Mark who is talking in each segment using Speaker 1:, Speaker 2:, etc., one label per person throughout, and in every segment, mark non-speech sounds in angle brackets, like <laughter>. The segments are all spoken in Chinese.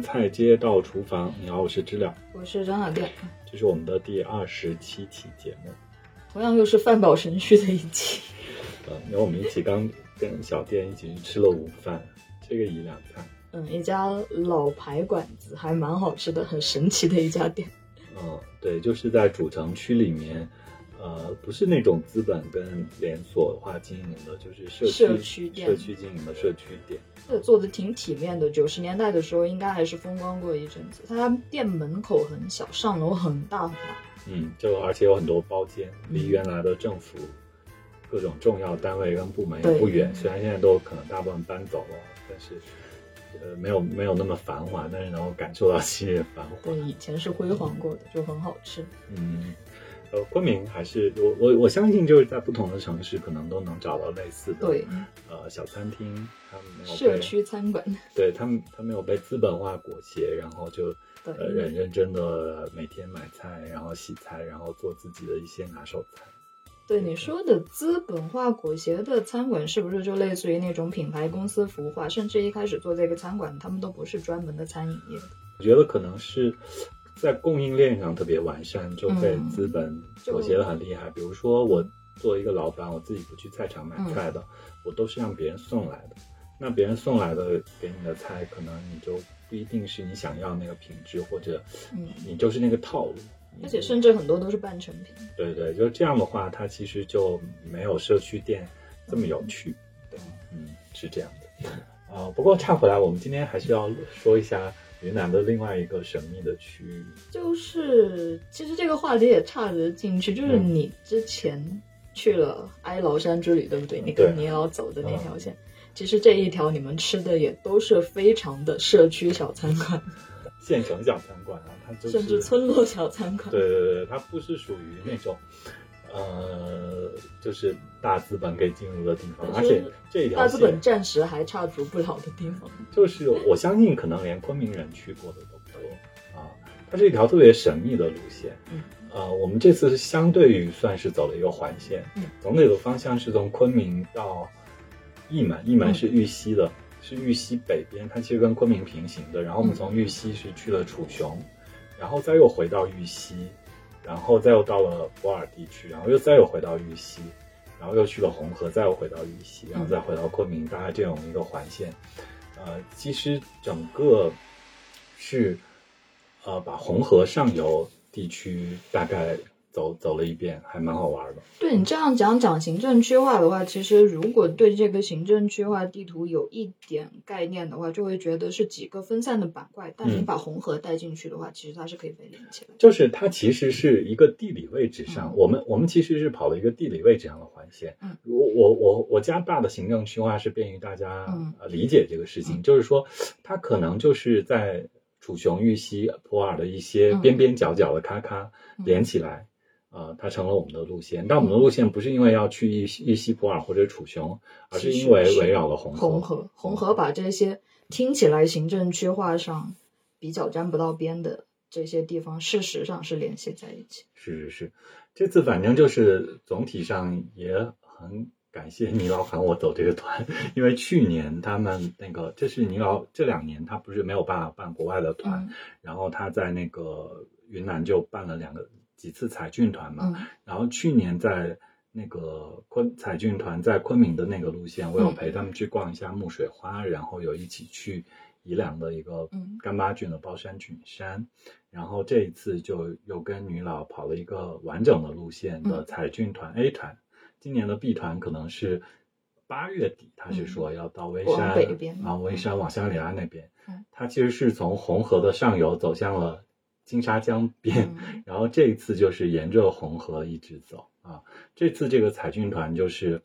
Speaker 1: 菜街到厨房。你好，我是知了，
Speaker 2: 我是张小店，
Speaker 1: 这是我们的第二十七期节目。
Speaker 2: 同样又是饭饱神虚的一期。
Speaker 1: 呃，因为我们一起刚跟小店一起去吃了午饭，这个一两菜。
Speaker 2: 嗯，一家老牌馆子，还蛮好吃的，很神奇的一家店。
Speaker 1: 嗯，对，就是在主城区里面。呃，不是那种资本跟连锁化经营的，就是社
Speaker 2: 区
Speaker 1: 社
Speaker 2: 区店、
Speaker 1: 社区经营的社区店。
Speaker 2: 这做的挺体面的。九十年代的时候，应该还是风光过一阵子。它店门口很小，上楼很大很大。
Speaker 1: 嗯，就而且有很多包间，离原来的政府各种重要单位跟部门也不远。虽然现在都可能大部分搬走了，但是呃，没有没有那么繁华，但是能够感受到昔日繁华。
Speaker 2: 对，以前是辉煌过的，就很好吃。
Speaker 1: 嗯。呃，昆明还是我我我相信就是在不同的城市可能都能找到类似的
Speaker 2: 对
Speaker 1: 呃小餐厅，他们没有
Speaker 2: 社区餐馆，
Speaker 1: 对他们他没有被资本化裹挟，然后就呃认认真的每天买菜，然后洗菜，然后做自己的一些拿手菜。
Speaker 2: 对你说的资本化裹挟的餐馆，是不是就类似于那种品牌公司孵化？甚至一开始做这个餐馆，他们都不是专门的餐饮业的。
Speaker 1: 我觉得可能是。在供应链上特别完善，就被资本裹挟的很厉害。比如说，我作为一个老板，我自己不去菜场买菜的，我都是让别人送来的。那别人送来的给你的菜，可能你就不一定是你想要那个品质，或者你就是那个套路。
Speaker 2: 而且甚至很多都是半成品。
Speaker 1: 对对，就这样的话，它其实就没有社区店这么有趣。对，嗯，是这样的。啊，不过岔回来，我们今天还是要说一下。云南的另外一个神秘的区域，
Speaker 2: 就是其实这个话题也岔得进去，就是你之前去了哀牢山之旅，对不对？你跟尼老走的那条线，其实这一条你们吃的也都是非常的社区小餐馆，
Speaker 1: 县城小餐馆啊，它就是
Speaker 2: 甚至村落小餐馆，
Speaker 1: 对对对，它不是属于那种。呃，就是大资本可以进入的地方，而且这一条
Speaker 2: 大资本暂时还插足不了的地方，
Speaker 1: 就是我相信可能连昆明人去过的都不多啊。它是一条特别神秘的路线，
Speaker 2: 嗯，
Speaker 1: 呃，我们这次是相对于算是走了一个环线，嗯，总体的方向是从昆明到义门，义门是玉溪的，是玉溪北边，它其实跟昆明平行的。然后我们从玉溪是去了楚雄，然后再又回到玉溪。然后再又到了博尔地区，然后又再又回到玉溪，然后又去了红河，再又回到玉溪，然后再回到昆明，大概这样一个环线。呃，其实整个是呃把红河上游地区大概。走走了一遍，还蛮好玩的。
Speaker 2: 对你这样讲讲行政区划的话，其实如果对这个行政区划地图有一点概念的话，就会觉得是几个分散的板块。但你把红河带进去的话，其实它是可以被连起来。
Speaker 1: 就是它其实是一个地理位置上，我们我们其实是跑了一个地理位置上的环线。
Speaker 2: 嗯，
Speaker 1: 我我我我加大的行政区划是便于大家理解这个事情，就是说它可能就是在楚雄、玉溪、普洱的一些边边角角的咔咔连起来。呃，它成了我们的路线，但我们的路线不是因为要去伊伊西普尔或者楚雄，而是因为围绕了红
Speaker 2: 河。红河，红河把这些听起来行政区划上比较沾不到边的这些地方，事实上是联系在一起。
Speaker 1: 是是是，这次反正就是总体上也很感谢倪老喊我走这个团，因为去年他们那个这是倪老这两年他不是没有办法办国外的团，然后他在那个云南就办了两个。几次彩骏团嘛，然后去年在那个昆彩骏团在昆明的那个路线，我有陪他们去逛一下木水花，然后有一起去宜良的一个干巴郡的包山郡山，然后这一次就又跟女老跑了一个完整的路线的彩骏团 A 团，今年的 B 团可能是八月底，他是说要到微山，然后微山往香里拉那边，他其实是从红河的上游走向了。金沙江边，<laughs> 然后这一次就是沿着红河一直走啊。这次这个彩骏团就是，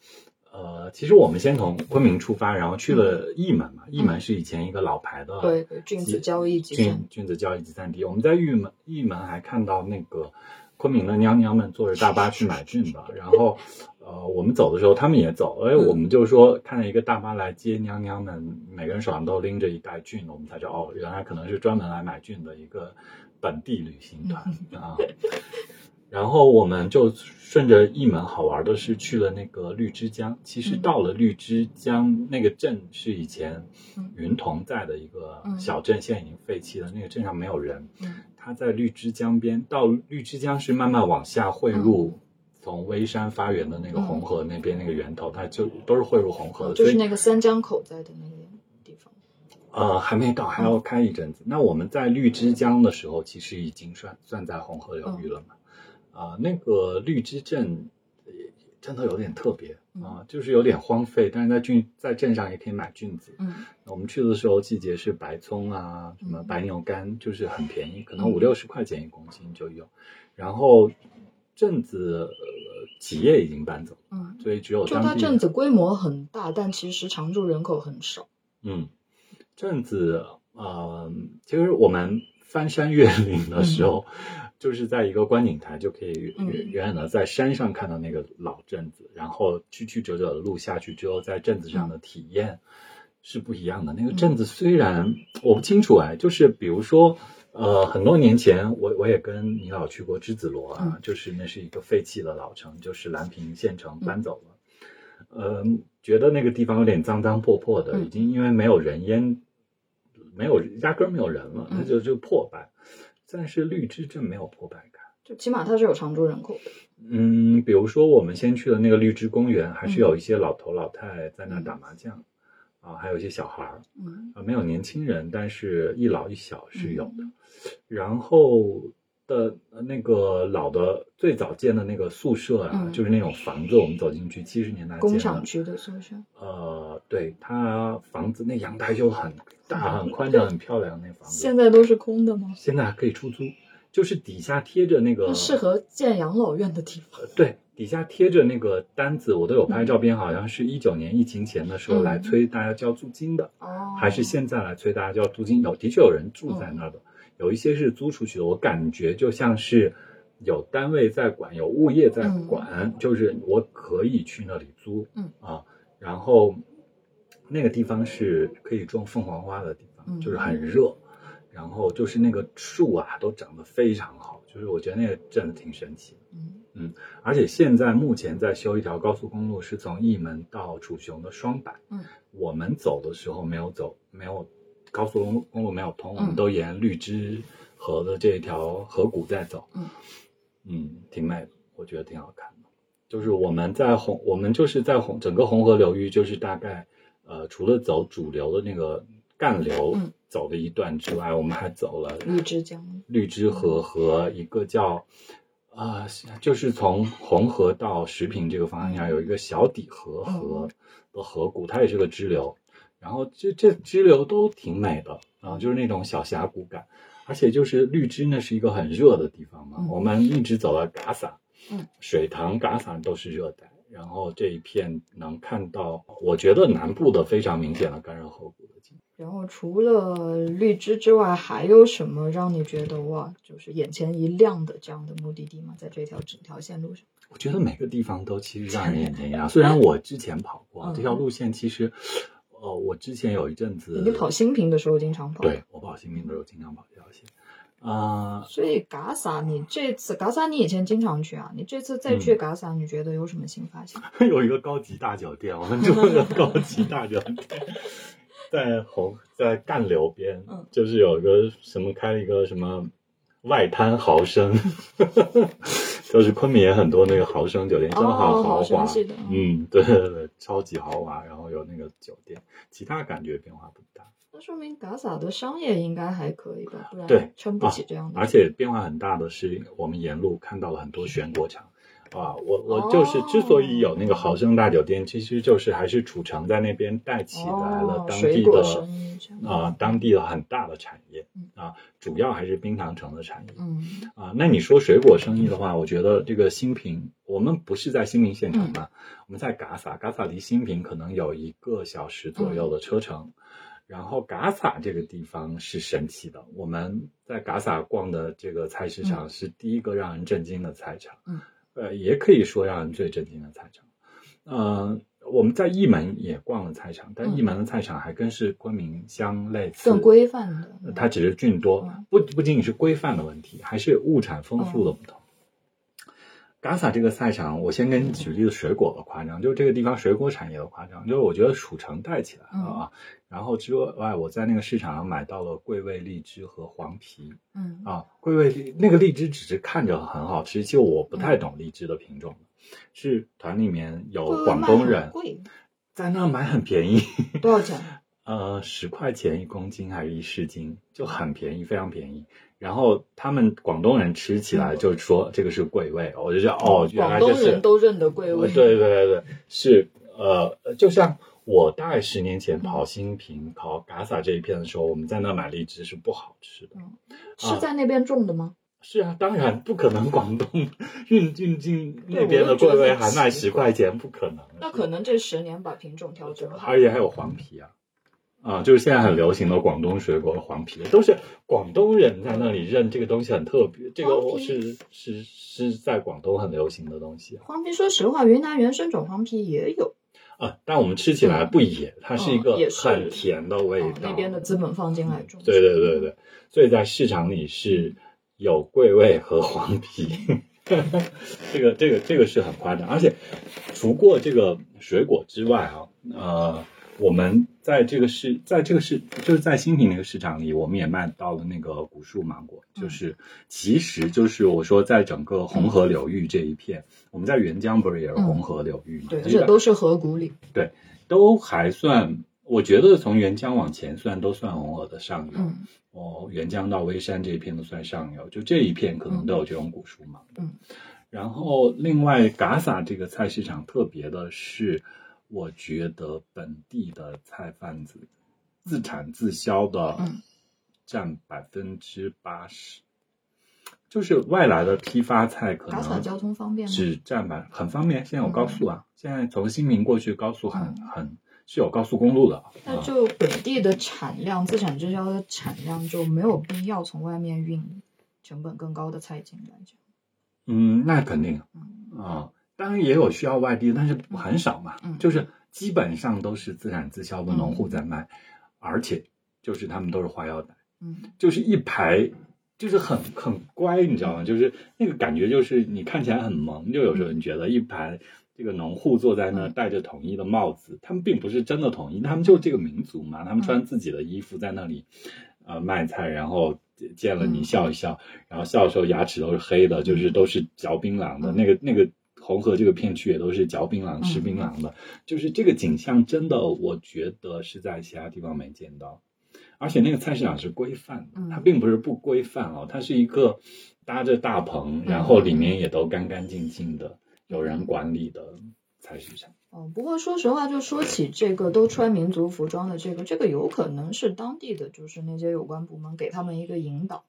Speaker 1: 呃，其实我们先从昆明出发，然后去了义门嘛。义门是以前一个老牌的
Speaker 2: 对菌子交易集
Speaker 1: 散菌子交易集散地。我们在玉门玉门还看到那个昆明的娘娘们坐着大巴去买菌的。然后，呃，我们走的时候他们也走，哎，我们就说看见一个大巴来接娘娘们，每个人手上都拎着一袋菌，我们才知道哦，原来可能是专门来买菌的一个。本地旅行团啊，然后我们就顺着一门，好玩的是去了那个绿之江。其实到了绿之江那个镇是以前云同在的一个小镇，现在已经废弃了。那个镇上没有人。它在绿之江边，到绿之江是慢慢往下汇入，从微山发源的那个红河那边那个源头，它就都是汇入红河的。
Speaker 2: 就是那个三江口在的那个。
Speaker 1: 呃，还没到，还要开一阵子。那我们在绿之江的时候，其实已经算算在红河流域了嘛。啊，那个绿之镇真的有点特别啊，就是有点荒废，但是在郡在镇上也可以买菌子。
Speaker 2: 嗯，
Speaker 1: 我们去的时候季节是白葱啊，什么白牛肝，就是很便宜，可能五六十块钱一公斤就有。然后镇子企业已经搬走，
Speaker 2: 嗯，
Speaker 1: 所以只有
Speaker 2: 就它镇子规模很大，但其实常住人口很少。
Speaker 1: 嗯，镇子呃，其实我们翻山越岭的时候。就是在一个观景台，就可以远远远的在山上看到那个老镇子，然后曲曲折折的路下去之后，在镇子上的体验是不一样的。那个镇子虽然我不清楚哎，就是比如说，呃，很多年前我我也跟你老去过栀子罗啊，就是那是一个废弃的老城，就是兰平县城搬走了，呃，觉得那个地方有点脏脏破破的，已经因为没有人烟，没有压根没有人了，它就就破败。但是绿之镇没有破败感，
Speaker 2: 就起码它是有常住人口的。
Speaker 1: 嗯，比如说我们先去的那个绿之公园，还是有一些老头老太在那打麻将，啊，还有一些小孩儿，
Speaker 2: 嗯，
Speaker 1: 啊，没有年轻人，但是一老一小是有的。然后的那个老的最早建的那个宿舍啊，就是那种房子，我们走进去七十年代
Speaker 2: 工厂区的宿舍。
Speaker 1: 呃，对，它房子那阳台就很。大很宽敞、很漂亮那房子，
Speaker 2: 现在都是空的吗？
Speaker 1: 现在还可以出租，就是底下贴着那个
Speaker 2: 适合建养老院的地方。
Speaker 1: 对，底下贴着那个单子，我都有拍照片，好像是一九年疫情前的时候来催大家交租金的，
Speaker 2: 哦，
Speaker 1: 还是现在来催大家交租金？有，的确有人住在那儿的，有一些是租出去的，我感觉就像是有单位在管，有物业在管，就是我可以去那里租，
Speaker 2: 嗯
Speaker 1: 啊，然后。那个地方是可以种凤凰花的地方，就是很热，然后就是那个树啊都长得非常好，就是我觉得那个真的挺神奇的。
Speaker 2: 嗯
Speaker 1: 嗯，而且现在目前在修一条高速公路，是从义门到楚雄的双柏。
Speaker 2: 嗯，
Speaker 1: 我们走的时候没有走，没有高速公路公路没有通，我们都沿绿之河的这条河谷在走。
Speaker 2: 嗯
Speaker 1: 嗯，挺美的，我觉得挺好看的。就是我们在红，我们就是在红整个红河流域，就是大概。呃，除了走主流的那个干流走的一段之外，我们还走了
Speaker 2: 绿之江、
Speaker 1: 绿之河和一个叫啊，就是从红河到石屏这个方向有一个小底河河的河谷，它也是个支流。然后这这支流都挺美的啊，就是那种小峡谷感。而且就是绿枝呢是一个很热的地方嘛，我们一直走到嘎萨，
Speaker 2: 嗯，
Speaker 1: 水塘嘎萨都是热带。然后这一片能看到，我觉得南部的非常明显的干热河谷的景。
Speaker 2: 然后除了绿枝之外，还有什么让你觉得哇，就是眼前一亮的这样的目的地吗？在这条整条线路上，
Speaker 1: 我觉得每个地方都其实让人眼前一亮。<laughs> 虽然我之前跑过这条路线，其实，呃，我之前有一阵子，
Speaker 2: 你跑新平的时候经常跑，
Speaker 1: 对我跑新平的时候经常跑这条线。啊，
Speaker 2: 所以嘎萨，你这次嘎萨你以前经常去啊？你这次再去嘎萨，你觉得有什么新发现？<laughs>
Speaker 1: 有一个高级大酒店，我们住的高级大酒店，在红在干流边，就是有一个什么开了一个什么外滩豪生，就是昆明也很多那个豪生酒店，真的好豪华，嗯，对对对，<laughs> 超级豪华，然后有那个酒店，其他感觉变化不大。
Speaker 2: 那说明打扫的商业应该还可以吧？不
Speaker 1: 然
Speaker 2: 撑不起这样的。
Speaker 1: 而且变化很大的是，我们沿路看到了很多悬国场。啊，我我就是之所以有那个豪生大酒店，其实就是还是楚城在那边带起来了当地的啊，当地的很大的产业啊，主要还是冰糖城的产业。
Speaker 2: 嗯
Speaker 1: 啊，那你说水果生意的话，我觉得这个新平，我们不是在新平县城嘛，我们在嘎萨，嘎萨离新平可能有一个小时左右的车程。然后嘎萨这个地方是神奇的，我们在嘎萨逛的这个菜市场是第一个让人震惊的菜场，
Speaker 2: 嗯，
Speaker 1: 呃，也可以说让人最震惊的菜场。嗯，我们在义门也逛了菜场，但义门的菜场还跟是昆明相类似，
Speaker 2: 更规范的，
Speaker 1: 它只是菌多，不不仅仅是规范的问题，还是物产丰富的不同。嘎萨这个赛场，我先跟你举例子，水果的夸张，就是这个地方水果产业的夸张，就是我觉得蜀城带起来了啊。然后之外，我在那个市场上买到了桂味荔枝和黄皮，
Speaker 2: 嗯
Speaker 1: 啊，桂味荔那个荔枝只是看着很好吃，其实我不太懂荔枝的品种，是团里面有广东人在那买很便宜，
Speaker 2: 多少钱？<laughs>
Speaker 1: 呃，十块钱一公斤还是一市斤，就很便宜，非常便宜。然后他们广东人吃起来就说这个是桂味，我就觉得哦，原来
Speaker 2: 广东人都认得桂味。
Speaker 1: 对对对对，是呃，就像我大概十年前跑新平、跑嘎萨这一片的时候，我们在那买荔枝是不好吃的。
Speaker 2: 是在那边种的吗？
Speaker 1: 是啊，当然不可能，广东运运进那边的桂味还卖十块钱，不可能。
Speaker 2: 那可能这十年把品种调整了。
Speaker 1: 而且还有黄皮啊。啊，就是现在很流行的广东水果黄皮，都是广东人在那里认这个东西很特别。这个我是是是在广东很流行的东西。
Speaker 2: 黄皮，说实话，云南原生种黄皮也有
Speaker 1: 啊，但我们吃起来不野，它是一个很甜的味道。
Speaker 2: 那边的资本放进来种。
Speaker 1: 对对对对，所以在市场里是有桂味和黄皮，这个这个这个是很夸张。而且除过这个水果之外啊，呃。我们在这个市，在这个市，就是在新品那个市场里，我们也卖到了那个古树芒果，就是其实就是我说，在整个红河流域这一片，我们在沅江不是也是红河流域吗？
Speaker 2: 对，这都是河谷里。
Speaker 1: 对，都还算，我觉得从沅江往前算都算红河的上游。哦，沅江到微山这一片都算上游，就这一片可能都有这种古树芒。
Speaker 2: 嗯，
Speaker 1: 然后另外，嘎萨这个菜市场特别的是。我觉得本地的菜贩子自产自销的占百分之八十，就是外来的批发菜可能
Speaker 2: 交通方便
Speaker 1: 只占百很方便。现在有高速啊，现在从新民过去高速很很是有高速公路的。
Speaker 2: 那就本地的产量自产自销的产量就没有必要从外面运成本更高的菜进来讲。
Speaker 1: 嗯，那肯定啊。当然也有需要外地，但是很少嘛，就是基本上都是自产自销的农户在卖，而且就是他们都是花腰带，
Speaker 2: 嗯，
Speaker 1: 就是一排，就是很很乖，你知道吗？就是那个感觉，就是你看起来很萌，就有时候你觉得一排这个农户坐在那，戴着统一的帽子，他们并不是真的统一，他们就是这个民族嘛，他们穿自己的衣服在那里，呃，卖菜，然后见了你笑一笑，然后笑的时候牙齿都是黑的，就是都是嚼槟榔的那个那个。红河这个片区也都是嚼槟榔、吃槟榔的，就是这个景象，真的，我觉得是在其他地方没见到。而且那个菜市场是规范的，它并不是不规范哦，它是一个搭着大棚，然后里面也都干干净净的，有人管理的菜市场。
Speaker 2: 哦，不过说实话，就说起这个都穿民族服装的这个，这个有可能是当地的就是那些有关部门给他们一个引导。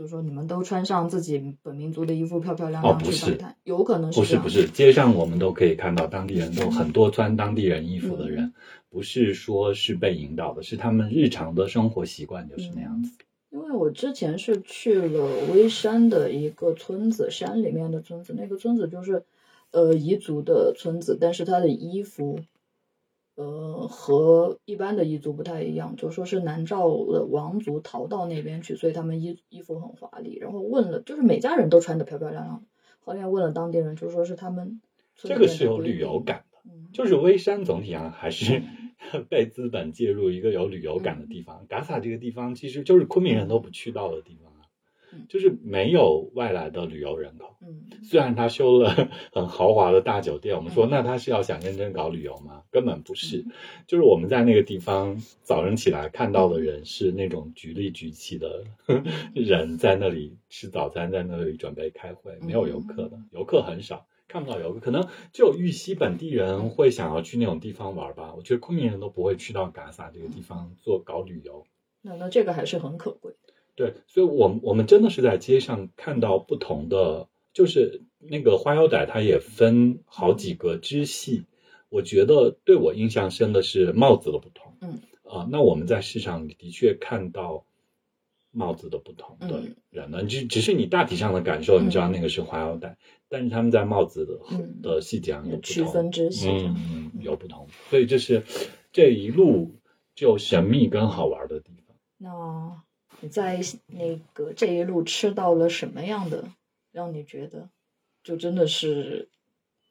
Speaker 2: 就是说，你们都穿上自己本民族的衣服，漂漂亮亮去摆摊，有可能
Speaker 1: 是不是不是，街上我们都可以看到当地人都很多穿当地人衣服的人，不是说是被引导的，是他们日常的生活习惯就是那样子。
Speaker 2: 因为我之前是去了微山的一个村子，山里面的村子，那个村子就是呃彝族的村子，但是他的衣服。呃，和一般的彝族不太一样，就说是南诏的王族逃到那边去，所以他们衣衣服很华丽。然后问了，就是每家人都穿的漂漂亮亮。后面问了当地人，就说是他们
Speaker 1: 这个是有旅游感的，就是微山总体上还是 <laughs> 被资本介入一个有旅游感的地方。嘎萨这个地方其实就是昆明人都不去到的地方。就是没有外来的旅游人口。
Speaker 2: 嗯，
Speaker 1: 虽然他修了 <laughs> 很豪华的大酒店，我们说那他是要想认真搞旅游吗？根本不是。就是我们在那个地方早晨起来看到的人是那种局里局气的 <laughs> 人在那里吃早餐，在那里准备开会，没有游客的，游客很少，看不到游客。可能只有玉溪本地人会想要去那种地方玩吧。我觉得昆明人都不会去到嘎萨这个地方做搞旅游。
Speaker 2: 那那这个还是很可贵。
Speaker 1: 对，所以，我我们真的是在街上看到不同的，就是那个花腰带，它也分好几个支系。我觉得对我印象深的是帽子的不同。
Speaker 2: 嗯，
Speaker 1: 啊，那我们在市场的确看到帽子的不同的人呢，只只是你大体上的感受，你知道那个是花腰带，但是他们在帽子的的细节上有
Speaker 2: 区分支系，
Speaker 1: 嗯嗯，有不同。所以这是这一路就神秘跟好玩的地方。
Speaker 2: 那。你在那个这一路吃到了什么样的，让你觉得就真的是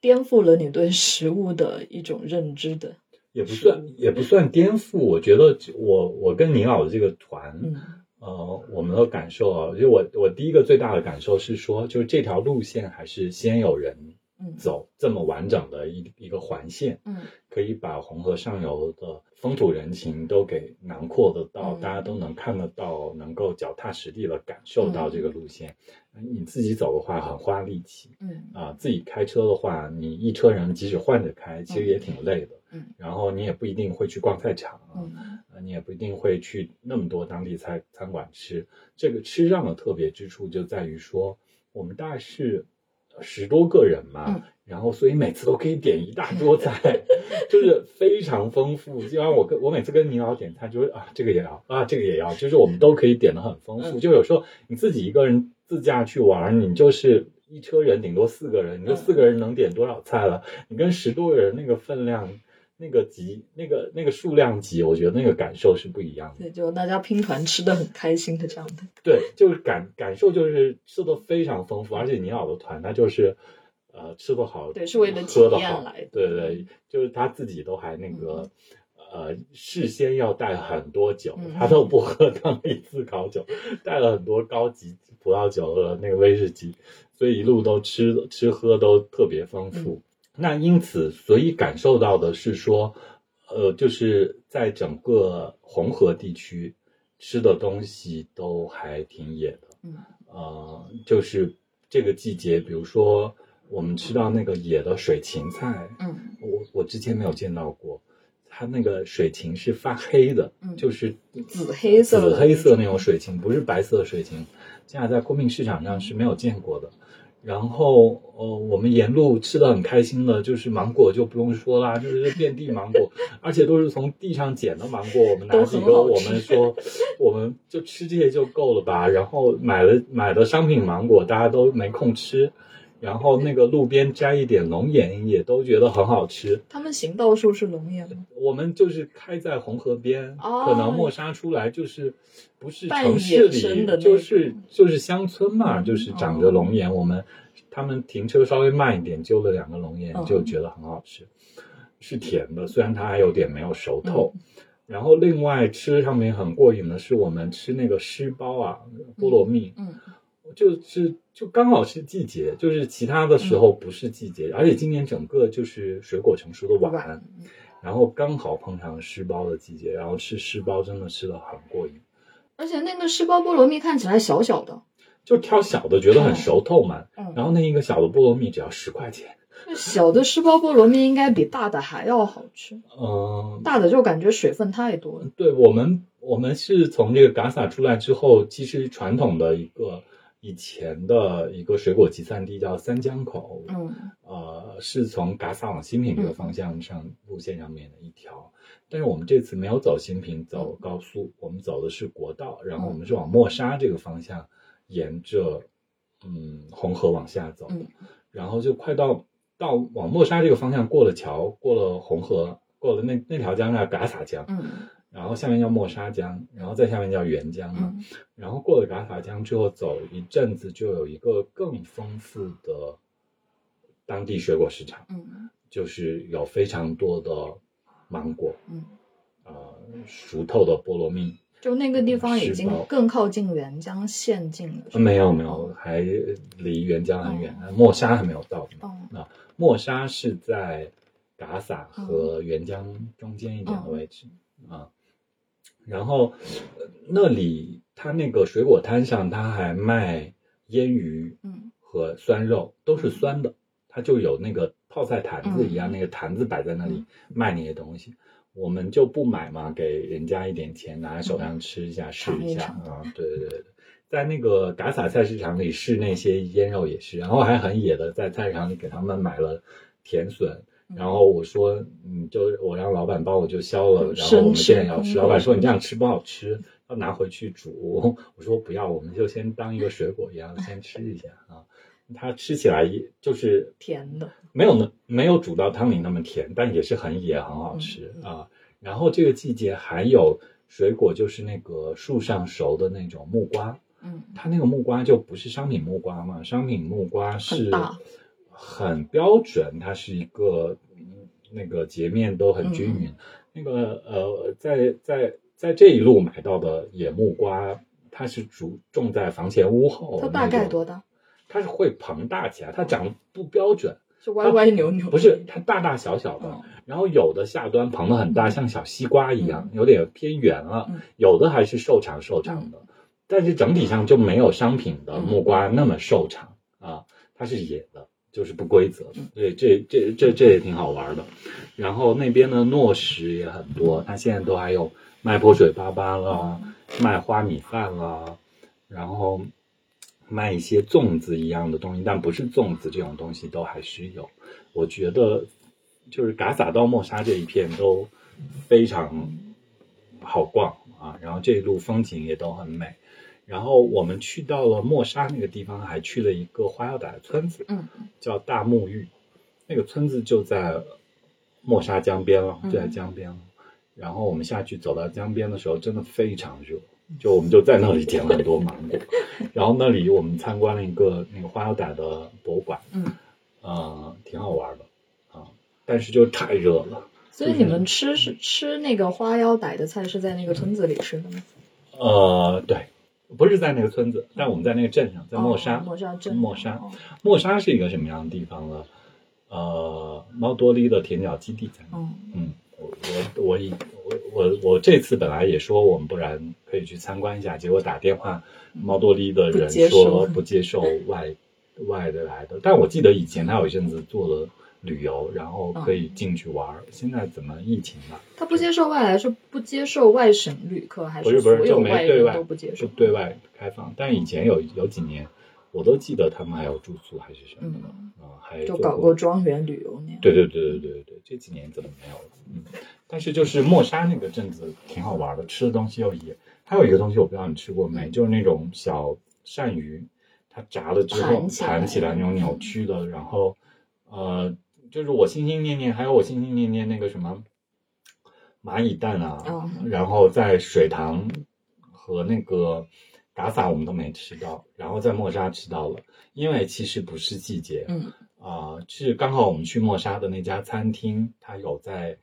Speaker 2: 颠覆了你对食物的一种认知的。
Speaker 1: 也不算，也不算颠覆。我觉得我我跟宁老的这个团，
Speaker 2: 嗯
Speaker 1: 呃，我们的感受啊，就我我第一个最大的感受是说，就是这条路线还是先有人
Speaker 2: 嗯
Speaker 1: 走这么完整的一一个环线，
Speaker 2: 嗯。
Speaker 1: 可以把红河上游的风土人情都给囊括得到，
Speaker 2: 嗯。
Speaker 1: 大家都能看得到，能够脚踏实地的感受到这个路线。你自己走的话很花力气
Speaker 2: 嗯。
Speaker 1: 啊、自己开车的话，你一车人即使换着开，其实也挺累的。
Speaker 2: 嗯。
Speaker 1: 然后你也不一定会去逛菜场啊，
Speaker 2: 嗯。
Speaker 1: 呃你也不一定会去那么多当地菜餐馆吃。这个吃上的特别之处就在于说，我们大概是十多个人嘛，
Speaker 2: 嗯
Speaker 1: 然后所以每次都可以点一大桌菜，<laughs> 就是非常丰富。就像我跟我每次跟倪老点菜，就是啊这个也要啊这个也要，就是我们都可以点的很丰富。
Speaker 2: 嗯
Speaker 1: 就有时候你自己一个人自驾去玩，你就是。一车人顶多四个人，你说
Speaker 2: 嗯
Speaker 1: 四个人能点多少菜了？你跟十多个人那个分量，那个级，那个那个数量级，我觉得那个感受是不一样的。
Speaker 2: 对，就大家拼团吃的很开心的这样的。
Speaker 1: 对，就是感感受就是吃的非常丰富，而且你老的团他就是，呃，吃的好，
Speaker 2: 对是为了体验来的，
Speaker 1: 对对，就是他自己都还那个。呃，事先要带很多酒，
Speaker 2: 嗯
Speaker 1: 他都不喝当地自烤酒，带了很多高级葡萄酒和那个威士忌，所以一路都吃吃喝都特别丰富。那因此，所以感受到的是说，呃，就是在整个红河地区吃的东西都还挺野的，
Speaker 2: 嗯
Speaker 1: 呃，就是这个季节，比如说我们吃到那个野的水芹菜，
Speaker 2: 嗯
Speaker 1: 我我之前没有见到过，它那个水芹是发黑的，
Speaker 2: 嗯
Speaker 1: 就是
Speaker 2: 紫黑色的
Speaker 1: 紫黑色那种水芹，不是白色的水芹，现在在昆明市场上是没有见过的。然后，呃，我们沿路吃的很开心的，就是芒果就不用说啦，就是遍地芒果，<laughs> 而且都是从地上捡的芒果。我们拿几个，我们说，我们就吃这些就够了吧。然后买了买的商品芒果，大家都没空吃。然后那个路边摘一点龙眼，也都觉得很好吃。
Speaker 2: 他们行道树是龙眼吗？
Speaker 1: 我们就是开在红河边，
Speaker 2: 哦
Speaker 1: 可能磨砂出来就是不是城市里就是就是乡村嘛，
Speaker 2: 嗯
Speaker 1: 就是长着龙眼。我们他们停车稍微慢一点，揪了两个龙眼，
Speaker 2: 嗯
Speaker 1: 就觉得很好吃，是甜的，虽然它还有点没有熟透。
Speaker 2: 嗯
Speaker 1: 然后另外吃上面很过瘾的是，我们吃那个湿包啊，菠萝蜜，
Speaker 2: 嗯
Speaker 1: 就是就刚好是季节，就是其他的时候不是季节，而且今年整个就是水果成熟的晚，
Speaker 2: 晚
Speaker 1: 然后刚好碰上湿包的季节，然后吃湿包真的吃的很过瘾，
Speaker 2: 而且那个湿包菠萝蜜看起来小小的，
Speaker 1: 就挑小的觉得很熟透嘛，
Speaker 2: 嗯，
Speaker 1: 然后那一个小的菠萝蜜只要十块钱，<laughs>
Speaker 2: 小的湿包菠萝蜜应该比大的还要好吃，
Speaker 1: 嗯，
Speaker 2: 大的就感觉水分太多了。
Speaker 1: 对我们我们是从这个嘎萨出来之后，其实传统的一个以前的一个水果集散地叫三江口，
Speaker 2: 嗯。
Speaker 1: 呃，是从嘎萨往新平这个方向上、路线上面的一条，但是我们这次没有走新平，走高速，我们走的是国道，然后我们是往墨沙这个方向，沿着嗯红河往下走，
Speaker 2: 嗯。
Speaker 1: 然后就快到到往墨沙这个方向过了桥，过了红河，过了那那条江叫嘎萨江，
Speaker 2: 嗯
Speaker 1: 然后下面叫墨沙江，然后再下面叫沅江嘛。
Speaker 2: 嗯
Speaker 1: 然后过了嘎萨江之后，走一阵子就有一个更丰富的当地水果市场，
Speaker 2: 嗯
Speaker 1: 就是有非常多的芒果，
Speaker 2: 嗯，
Speaker 1: 呃，熟透的菠萝蜜。
Speaker 2: 就那个地方已经更靠近沅江县境了。
Speaker 1: 没有没有，还离沅江很远，墨沙还没有到呢。
Speaker 2: 哦
Speaker 1: 墨沙是在嘎萨和沅江中间一点的位置啊。然后呃那里他那个水果摊上，他还卖腌鱼
Speaker 2: 嗯
Speaker 1: 和酸肉，都是酸的。他就有那个泡菜坛子一样，
Speaker 2: 嗯
Speaker 1: 那个坛子摆在那里卖那些东西。我们就不买嘛，给人家一点钱，拿在手上吃一下，试一下啊。对对对对，在那个嘎撒菜市场里试那些腌肉也是，然后还很野的，在菜市场里给他们买了甜笋。
Speaker 2: 嗯
Speaker 1: 然后我说，你，就我让老板帮我就削了，
Speaker 2: 嗯
Speaker 1: 然后我们店要吃。老板说你这样吃不好吃，要拿回去煮。我说不要，我们就先当一个水果一样先吃一下啊。它吃起来也就是
Speaker 2: 甜的，
Speaker 1: 没有那没有煮到汤里那么甜，但也是很野，很好吃、啊。然后这个季节还有水果，就是那个树上熟的那种木瓜，
Speaker 2: 嗯，
Speaker 1: 它那个木瓜就不是商品木瓜嘛，商品木瓜
Speaker 2: 很
Speaker 1: 是
Speaker 2: 大
Speaker 1: 很标准，它是一个嗯那个截面都很均
Speaker 2: 嗯。
Speaker 1: 匀。那个呃，在在在这一路买到的野木瓜，它是主种在房前屋后，
Speaker 2: 它大概？多大？
Speaker 1: 它是会膨大起来，它长得不标准，
Speaker 2: 是歪歪扭扭？
Speaker 1: 不是它大大小小的，
Speaker 2: 嗯
Speaker 1: 然后有的下端膨的很大，
Speaker 2: 嗯。
Speaker 1: 像小西瓜一样，有点偏圆了；
Speaker 2: 嗯。
Speaker 1: 有的还是瘦长瘦长的，但是整体上就没有商品的木瓜那么瘦长啊，它是野的，就是不规则的。
Speaker 2: 嗯
Speaker 1: 对，这这这这也挺好玩的。然后那边的糯食也很多，它现在都还有卖泼水粑粑啦，卖花米饭啦，然后卖一些粽子一样的东西，但不是粽子这种东西都还是有。我觉得就是嘎洒到莫沙这一片都非常好逛啊，然后这一路风景也都很美。然后我们去到了莫沙那个地方，还去了一个花腰傣的村子，
Speaker 2: 嗯
Speaker 1: 叫大木峪。那个村子就在莫沙江边了，
Speaker 2: 嗯
Speaker 1: 就在江边了。然后我们下去走到江边的时候，真的非常热，就我们就在那里捡了很多芒果。<laughs> 然后那里我们参观了一个那个花腰傣的博物馆，
Speaker 2: 嗯，
Speaker 1: 呃，挺好玩的啊，但是就太热了。
Speaker 2: 所以你们吃是吃那个花腰傣的菜是在那个村子里吃的吗？
Speaker 1: 呃，对，不是在那个村子，但我们在那个镇上，在莫沙。
Speaker 2: 哦莫沙镇，
Speaker 1: 莫沙
Speaker 2: 哦
Speaker 1: 莫沙是一个什么样的地方呢？呃，猫多利的舔脚基地在那。
Speaker 2: 嗯
Speaker 1: 嗯，我我我以我我我这次本来也说我们不然可以去参观一下，结果打电话猫多利的人说不接受外外的来的，但我记得以前他有一阵子做了旅游，然后可以进去玩儿，现在怎么疫情了？
Speaker 2: 他不接受外来是不接受外省旅客，还
Speaker 1: 不是不是
Speaker 2: 所有
Speaker 1: 就没
Speaker 2: 外人
Speaker 1: 对外
Speaker 2: 都不接受？
Speaker 1: 就对外开放，但以前有有几年，我都记得他们还有住宿还是什么的，
Speaker 2: 嗯
Speaker 1: 啊、还
Speaker 2: 就搞过庄园旅游那样。
Speaker 1: 对对对对对对对，这几年怎么没有了？嗯，但是就是莫沙那个镇子挺好玩的，吃的东西又野。还有一个东西我不知道你吃过没，就是那种小鳝鱼，它炸了之后
Speaker 2: 盘起来
Speaker 1: 盘起来那种扭曲的，然后呃，就是我心心念念，还有我心心念念那个什么蚂蚁蛋啊，
Speaker 2: 嗯
Speaker 1: 然后在水塘和那个打撒我们都没吃到，然后在莫沙吃到了，因为其实不是季节，
Speaker 2: 嗯。
Speaker 1: 啊、是刚好我们去莫沙的那家餐厅，它有在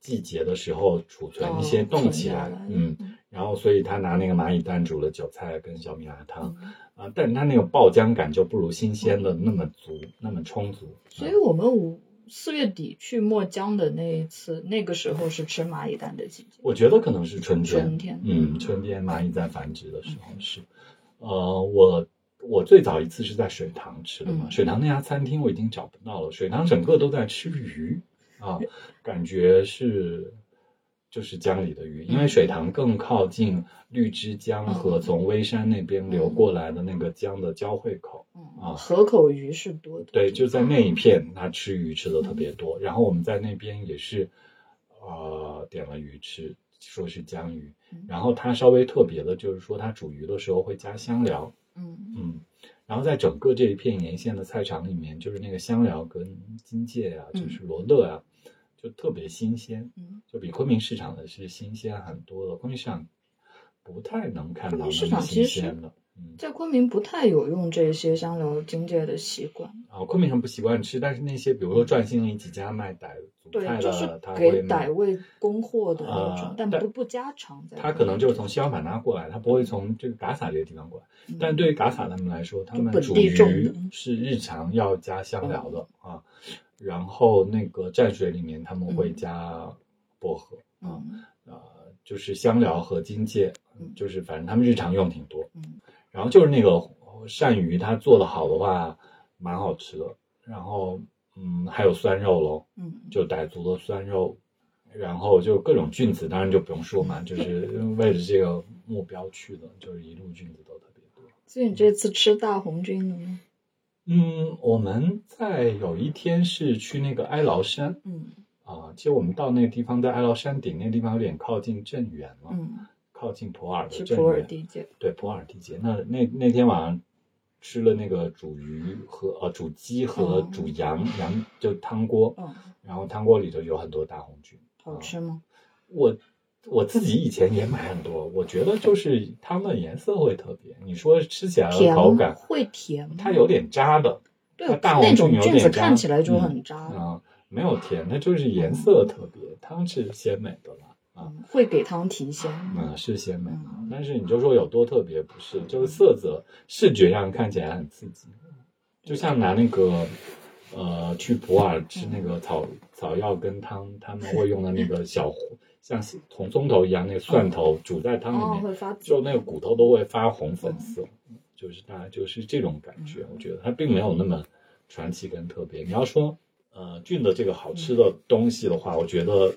Speaker 1: 季节的时候储存一些
Speaker 2: 哦
Speaker 1: 冻起来，嗯，然后所以他拿那个蚂蚁蛋煮了韭菜跟小米辣汤
Speaker 2: 嗯。
Speaker 1: 啊、但是它那个爆浆感就不如新鲜的那么足，那么充足。
Speaker 2: 所以我们五四月底去墨江的那一次，那个时候是吃蚂蚁蛋的季节。
Speaker 1: 我觉得可能是春天，
Speaker 2: 春天
Speaker 1: 嗯，春天蚂蚁在繁殖的时候是，呃，我我最早一次是在水塘吃的嘛，
Speaker 2: 嗯。
Speaker 1: 水塘那家餐厅我已经找不到了，水塘整个都在吃鱼啊，感觉是就是江里的鱼，因为水塘更靠近绿枝江和
Speaker 2: 嗯
Speaker 1: 从微山那边流过来的那个江的交汇口。
Speaker 2: 嗯
Speaker 1: 啊
Speaker 2: 河口鱼是多的。
Speaker 1: 对，就在那一片，他吃鱼吃的特别多。然后我们在那边也是，呃，点了鱼吃，说是江鱼
Speaker 2: 嗯。
Speaker 1: 然后它稍微特别的就是说，它煮鱼的时候会加香料，
Speaker 2: 嗯
Speaker 1: 嗯。然后在整个这一片沿线的菜场里面，就是那个香料跟金芥啊，
Speaker 2: 嗯
Speaker 1: 就是罗勒啊，就特别新鲜，
Speaker 2: 嗯，
Speaker 1: 就比昆明市场的是新鲜很多的。昆明市场不太能看到
Speaker 2: 市场其实
Speaker 1: 鲜的，嗯。
Speaker 2: 在昆明不太有用这些香料荆芥的习惯。
Speaker 1: 啊，昆明人不习惯吃，但是那些比如说转心里几家卖傣族
Speaker 2: 对
Speaker 1: 菜，
Speaker 2: 就是
Speaker 1: 的，他
Speaker 2: 给傣味供货的那种，
Speaker 1: 啊但
Speaker 2: 但不不家常在。
Speaker 1: 他可能就是从西双版纳过来，他不会从这个嘎洒这个地方过来。
Speaker 2: 嗯
Speaker 1: 但对于嘎洒他们来说，他们
Speaker 2: 本
Speaker 1: 煮鱼是日常要加香料的啊。然后那个蘸水里面他们会加薄荷啊，
Speaker 2: 嗯
Speaker 1: 呃，就是香料和荆芥
Speaker 2: 嗯，
Speaker 1: 就是反正他们日常用挺多。
Speaker 2: 嗯
Speaker 1: 然后就是那个鳝鱼，它做的好的话，蛮好吃的。然后嗯，还有酸肉喽，
Speaker 2: 嗯，
Speaker 1: 就傣族的酸肉，然后就各种菌子，当然就不用说嘛，<laughs> 就是为了这个目标去的，就是一路菌子都特别多。
Speaker 2: 所以你这次吃大红菌了吗？
Speaker 1: 嗯，我们在有一天是去那个哀牢山
Speaker 2: 嗯
Speaker 1: 啊，其实我们到那个地方，在哀牢山顶那个地方有点靠近镇远了，
Speaker 2: 嗯，
Speaker 1: 靠近普洱的
Speaker 2: 是普洱。地界。
Speaker 1: 对，普洱地界。那那那天晚上吃了那个煮鱼和呃煮鸡和
Speaker 2: 嗯
Speaker 1: 煮羊，羊就汤锅，
Speaker 2: 嗯，
Speaker 1: 然后汤锅里头有很多大红菌。
Speaker 2: 好吃吗？
Speaker 1: 我我自己以前也买很多，我觉得就是它们的颜色会特别。你说吃起来的口感
Speaker 2: 会甜，
Speaker 1: 它有点渣的，
Speaker 2: 对，
Speaker 1: 大
Speaker 2: 那种
Speaker 1: 菌
Speaker 2: 子看起来就很渣
Speaker 1: 啊，没有甜，它就是颜色特别，汤是鲜美的了啊，
Speaker 2: 会给汤提鲜，
Speaker 1: 嗯，是鲜美，但是你就说有多特别，不是，就是色泽视觉上看起来很刺激，就像拿那个。呃，去普洱吃那个草草药跟汤，他们 <laughs> 会用的那个小像红葱头一样那个蒜头煮在汤里面，就那个骨头都会发红粉色，就是大概就是这种感觉。我觉得它并没有那么传奇跟特别。你要说呃菌的这个好吃的东西的话，我觉得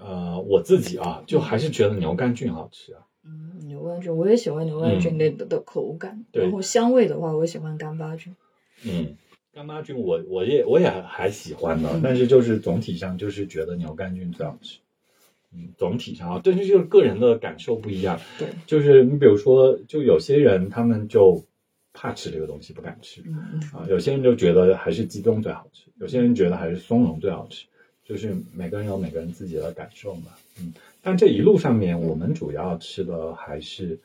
Speaker 1: 呃我自己啊，就还是觉得牛肝菌好吃啊。
Speaker 2: 嗯，牛肝菌我也喜欢牛肝菌的的口感，然后香味的话，我喜欢干巴菌。
Speaker 1: 嗯。干巴菌我我也我也还喜欢的，但是就是总体上就是觉得牛肝菌最好吃。嗯，总体上啊，但是就是个人的感受不一样。
Speaker 2: 对，
Speaker 1: 就是你比如说，就有些人他们就怕吃这个东西，不敢吃。
Speaker 2: 嗯
Speaker 1: 啊，有些人就觉得还是鸡枞最好吃，有些人觉得还是松茸最好吃，就是每个人有每个人自己的感受嘛。嗯，但这一路上面我们主要吃的还是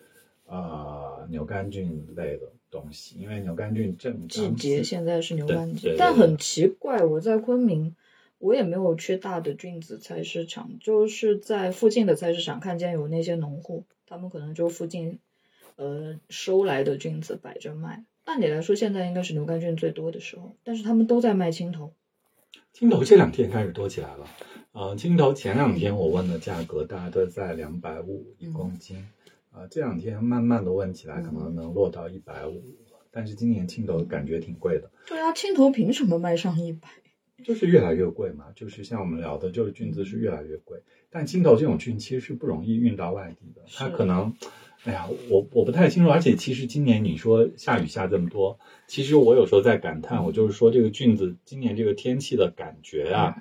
Speaker 1: 啊牛肝菌类的。东西，因为牛肝菌正
Speaker 2: 季节现在是牛肝菌，但很奇怪，我在昆明，我也没有去大的菌子菜市场，就是在附近的菜市场看见有那些农户，他们可能就附近，呃，收来的菌子摆着卖。按理来说，现在应该是牛肝菌最多的时候，但是他们都在卖青头。
Speaker 1: 青头这两天开始多起来了，呃，青头前两天我问的价格大概都在两百五一公斤。啊，这两天慢慢的问起来，可能能落到一百五，但是今年青头感觉挺贵的。
Speaker 2: 对啊，青头凭什么卖上一百？
Speaker 1: 就是越来越贵嘛，就是像我们聊的，就是菌子是越来越贵。但青头这种菌其实是不容易运到外地的，它可能，哎呀，我我不太清楚。而且其实今年你说下雨下这么多，其实我有时候在感叹，我就是说这个菌子今年这个天气的感觉啊。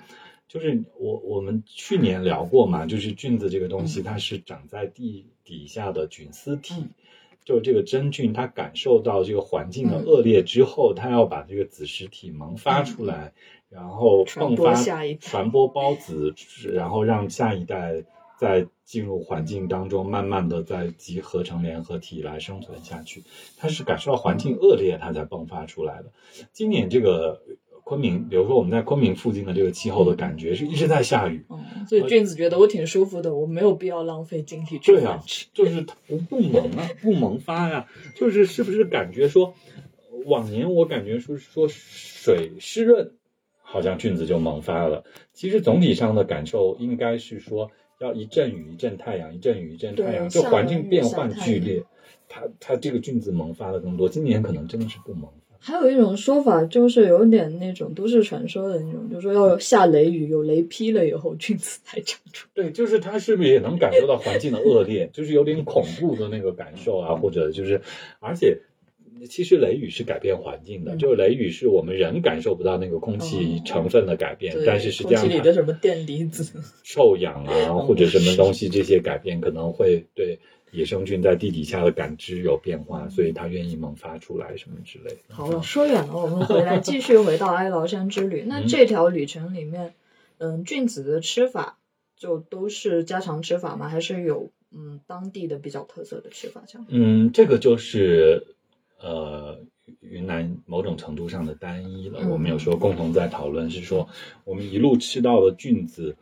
Speaker 1: 就是我我们去年聊过嘛，就是菌子这个东西，它是长在地底下的菌丝体，就是这个真菌，它感受到这个环境的恶劣之后，它要把这个子实体萌发出来，然后迸发传播孢子，然后让下一代再进入环境当中，慢慢的在集合成联合体来生存下去。它是感受到环境恶劣，它才迸发出来的。今年这个。昆明，比如说我们在昆明附近的这个气候的感觉是一直在下雨，
Speaker 2: 所以菌子觉得我挺舒服的，我没有必要浪费精力去
Speaker 1: 繁殖，就是它不不萌啊，不萌发呀，就是是不是感觉说，往年我感觉说说水湿润，好像菌子就萌发了，其实总体上的感受应该是说要一阵雨一阵太阳，一阵雨一阵太阳，就环境变换剧烈，它它这个菌子萌发的更多，今年可能真的是不萌。<laughs>
Speaker 2: 还有一种说法，就是有点那种都市传说的那种，就是说要下雷雨，有雷劈了以后，菌子才长出。
Speaker 1: 对，就是它是不是也能感受到环境的恶劣，就是有点恐怖的那个感受啊？或者就是，而且其实雷雨是改变环境的，就是雷雨是我们人感受不到那个空气成分的改变，但是实际上
Speaker 2: 空气里的什么电离子、<laughs>
Speaker 1: 臭氧啊，或者什么东西这些改变可能会对。野生菌在地底下的感知有变化，所以它愿意萌发出来什么之类的。
Speaker 2: 好了，说远了，我们回来继续回到哀牢山之旅。那这条旅程里面，嗯，菌子的吃法就都是家常吃法吗？还是有嗯当地的比较特色的吃法？这样？
Speaker 1: 嗯，这个就是呃云南某种程度上的单一了。我们有时候共同在讨论是说，我们一路吃到的菌子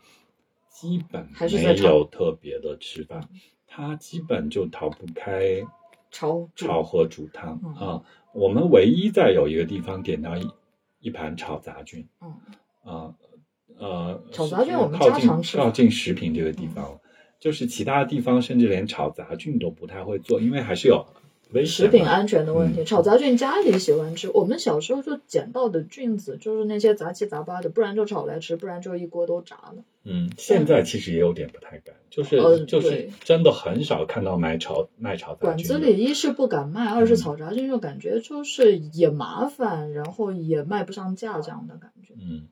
Speaker 1: 基本没有特别的吃法。它基本就逃不开
Speaker 2: 炒
Speaker 1: 炒和煮汤啊。我们唯一在有一个地方点到一一盘炒杂菌，
Speaker 2: 嗯
Speaker 1: 啊呃，
Speaker 2: 炒杂菌我们家常吃，
Speaker 1: 靠近食品这个地方，就是其他地方甚至连炒杂菌都不太会做，因为还是有。
Speaker 2: 食品安全的问题，炒杂菌家里喜欢吃。我们小时候就捡到的菌子，就是那些杂七杂八的，不然就炒来吃，不然就一锅都炸了。
Speaker 1: 嗯，现在其实也有点不太敢，就是就是真的很少看到买炒卖炒杂
Speaker 2: 菌。馆子里一是不敢卖，二是炒杂菌就感觉就是也麻烦，然后也卖不上价这样的感觉。
Speaker 1: 嗯，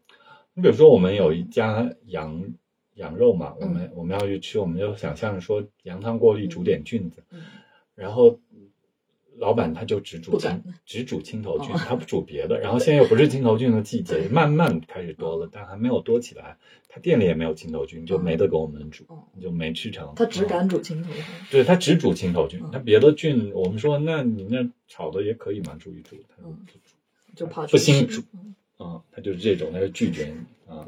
Speaker 1: 你比如说我们有一家羊羊肉嘛，我们我们要去吃，我们就想象说羊汤锅里煮点菌子，然后。老板他就只煮青只煮青头菌，
Speaker 2: 哦
Speaker 1: 他不煮别的。然后现在又不是青头菌的季节，慢慢开始多了，但还没有多起来。他店里也没有青头菌，就没得给我们煮
Speaker 2: 哦，
Speaker 1: 就没吃成。
Speaker 2: 他只
Speaker 1: 嗯
Speaker 2: 敢煮青头菌。
Speaker 1: 对他只煮青头菌
Speaker 2: 嗯，
Speaker 1: 他别的菌我们说，那你那炒的也可以嘛，煮一煮，他就
Speaker 2: 嗯
Speaker 1: 不煮。
Speaker 2: 就怕
Speaker 1: 不兴煮啊，他就是这种，他就拒绝你啊。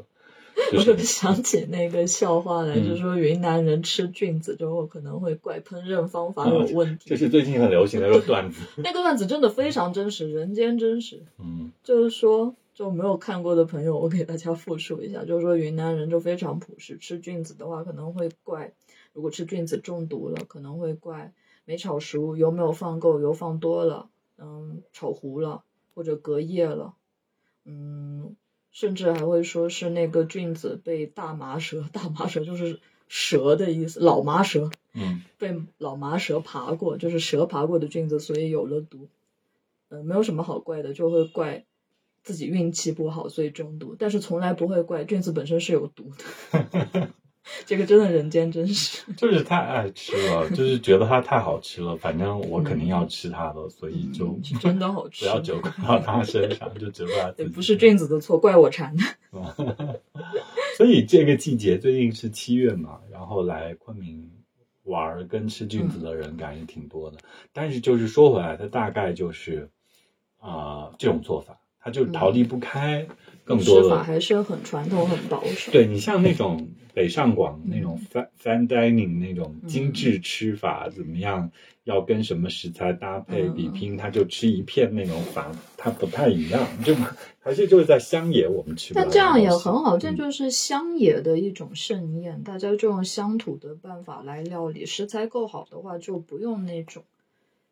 Speaker 2: 我
Speaker 1: 就
Speaker 2: 就是想起那个笑话来，
Speaker 1: 嗯
Speaker 2: 就是说云南人吃菌子之后可能会怪烹饪方法有问题。
Speaker 1: 这是最近很流行的一个段子。<laughs>
Speaker 2: 那个段子真的非常真实，人间真实。
Speaker 1: 嗯
Speaker 2: 就是说，就没有看过的朋友，我给大家复述一下，就是说云南人就非常朴实，吃菌子的话可能会怪，如果吃菌子中毒了，可能会怪没炒熟，油没有放够，油放多了，嗯，炒糊了或者隔夜了，嗯，甚至还会说是那个菌子被大麻蛇，大麻蛇就是蛇的意思，老麻蛇
Speaker 1: 嗯 <laughs>
Speaker 2: 被老麻蛇爬过，就是蛇爬过的菌子，所以有了毒。呃，没有什么好怪的，就会怪自己运气不好，所以中毒，但是从来不会怪菌子本身是有毒的。<laughs> <laughs> 这个真的人间真实。<laughs>
Speaker 1: 就是太爱吃了，就是觉得它太好吃了，反正我肯定要吃它的，所以就
Speaker 2: 嗯真的好吃
Speaker 1: 不要酒怪到它身上，就责怪
Speaker 2: 不是菌子的错，怪我馋。<laughs>
Speaker 1: 所以这个季节最近是七月嘛，然后来昆明玩儿跟吃菌子的人感觉挺多的。但是就是说回来，它大概就是啊、这种做法，它就逃离不开更多的。
Speaker 2: 吃法还是很传统、很保守。
Speaker 1: 对你像那种北上广那种
Speaker 2: 嗯
Speaker 1: fine fine dining 那种精致吃法，怎么样？要跟什么食材搭配
Speaker 2: 嗯
Speaker 1: 比拼，他就吃一片那种法，它不太一样，就还是就是在乡野我们吃
Speaker 2: 但这样也很好，这
Speaker 1: 嗯
Speaker 2: 就是乡野的一种盛宴，大家就用乡土的办法来料理，食材够好的话，就不用那种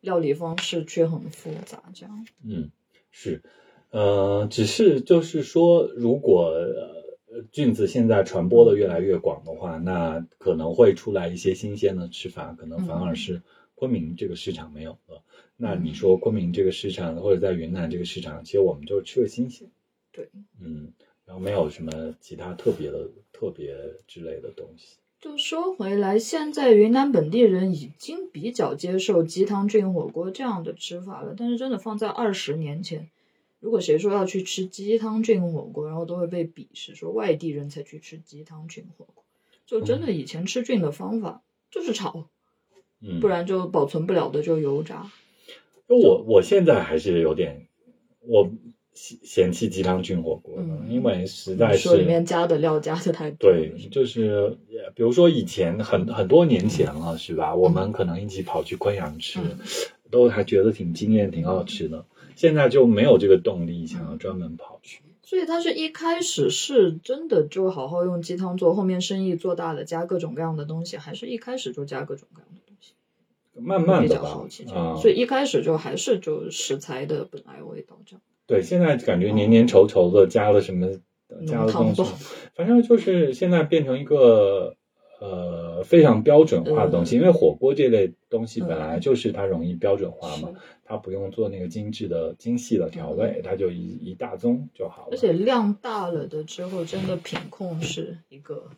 Speaker 2: 料理方式却很复杂，这样。
Speaker 1: 嗯，是，呃，只是就是说，如果呃菌子现在传播的越来越广的话，那可能会出来一些新鲜的吃法，可能反而
Speaker 2: 嗯
Speaker 1: 是昆明这个市场没有的。那你说昆明这个市场，或者在云南这个市场，其实我们就吃个新鲜，
Speaker 2: 对，
Speaker 1: 嗯，然后没有什么其他特别的、特别之类的东西。
Speaker 2: 就说回来，现在云南本地人已经比较接受鸡汤菌火锅这样的吃法了，但是真的放在二十年前，如果谁说要去吃鸡汤菌火锅，然后都会被鄙视，说外地人才去吃鸡汤菌火锅。就真的以前吃菌的方法就是炒，
Speaker 1: 嗯，
Speaker 2: 不然就保存不了的就油炸。
Speaker 1: 我我现在还是有点我嫌嫌弃鸡汤菌火锅的，
Speaker 2: 嗯
Speaker 1: 因为实在是
Speaker 2: 说里面加的料加的太多了。
Speaker 1: 对，就是比如说以前很很多年前了，是吧？我们可能一起跑去昆阳吃，
Speaker 2: 嗯
Speaker 1: 都还觉得挺惊艳、挺好吃的。现在就没有这个动力，想要专门跑去。
Speaker 2: 所以他是一开始是真的就好好用鸡汤做，后面生意做大了，加各种各样的东西，还是一开始就加各种各样的东西？
Speaker 1: 慢慢
Speaker 2: 比
Speaker 1: 的吧
Speaker 2: 较好奇，这
Speaker 1: 啊、
Speaker 2: 所以一开始就还是就食材的本来味道这样。
Speaker 1: 对，现在感觉黏黏稠稠的，加了什么，加了东西。反正就是现在变成一个呃非常标准化的东西，因为火锅这类东西本来就是它容易标准化嘛，
Speaker 2: 是
Speaker 1: 它不用做那个精致的、精细的调味，它就一一大宗就好了。
Speaker 2: 而且量大了的之后，真的品控是一个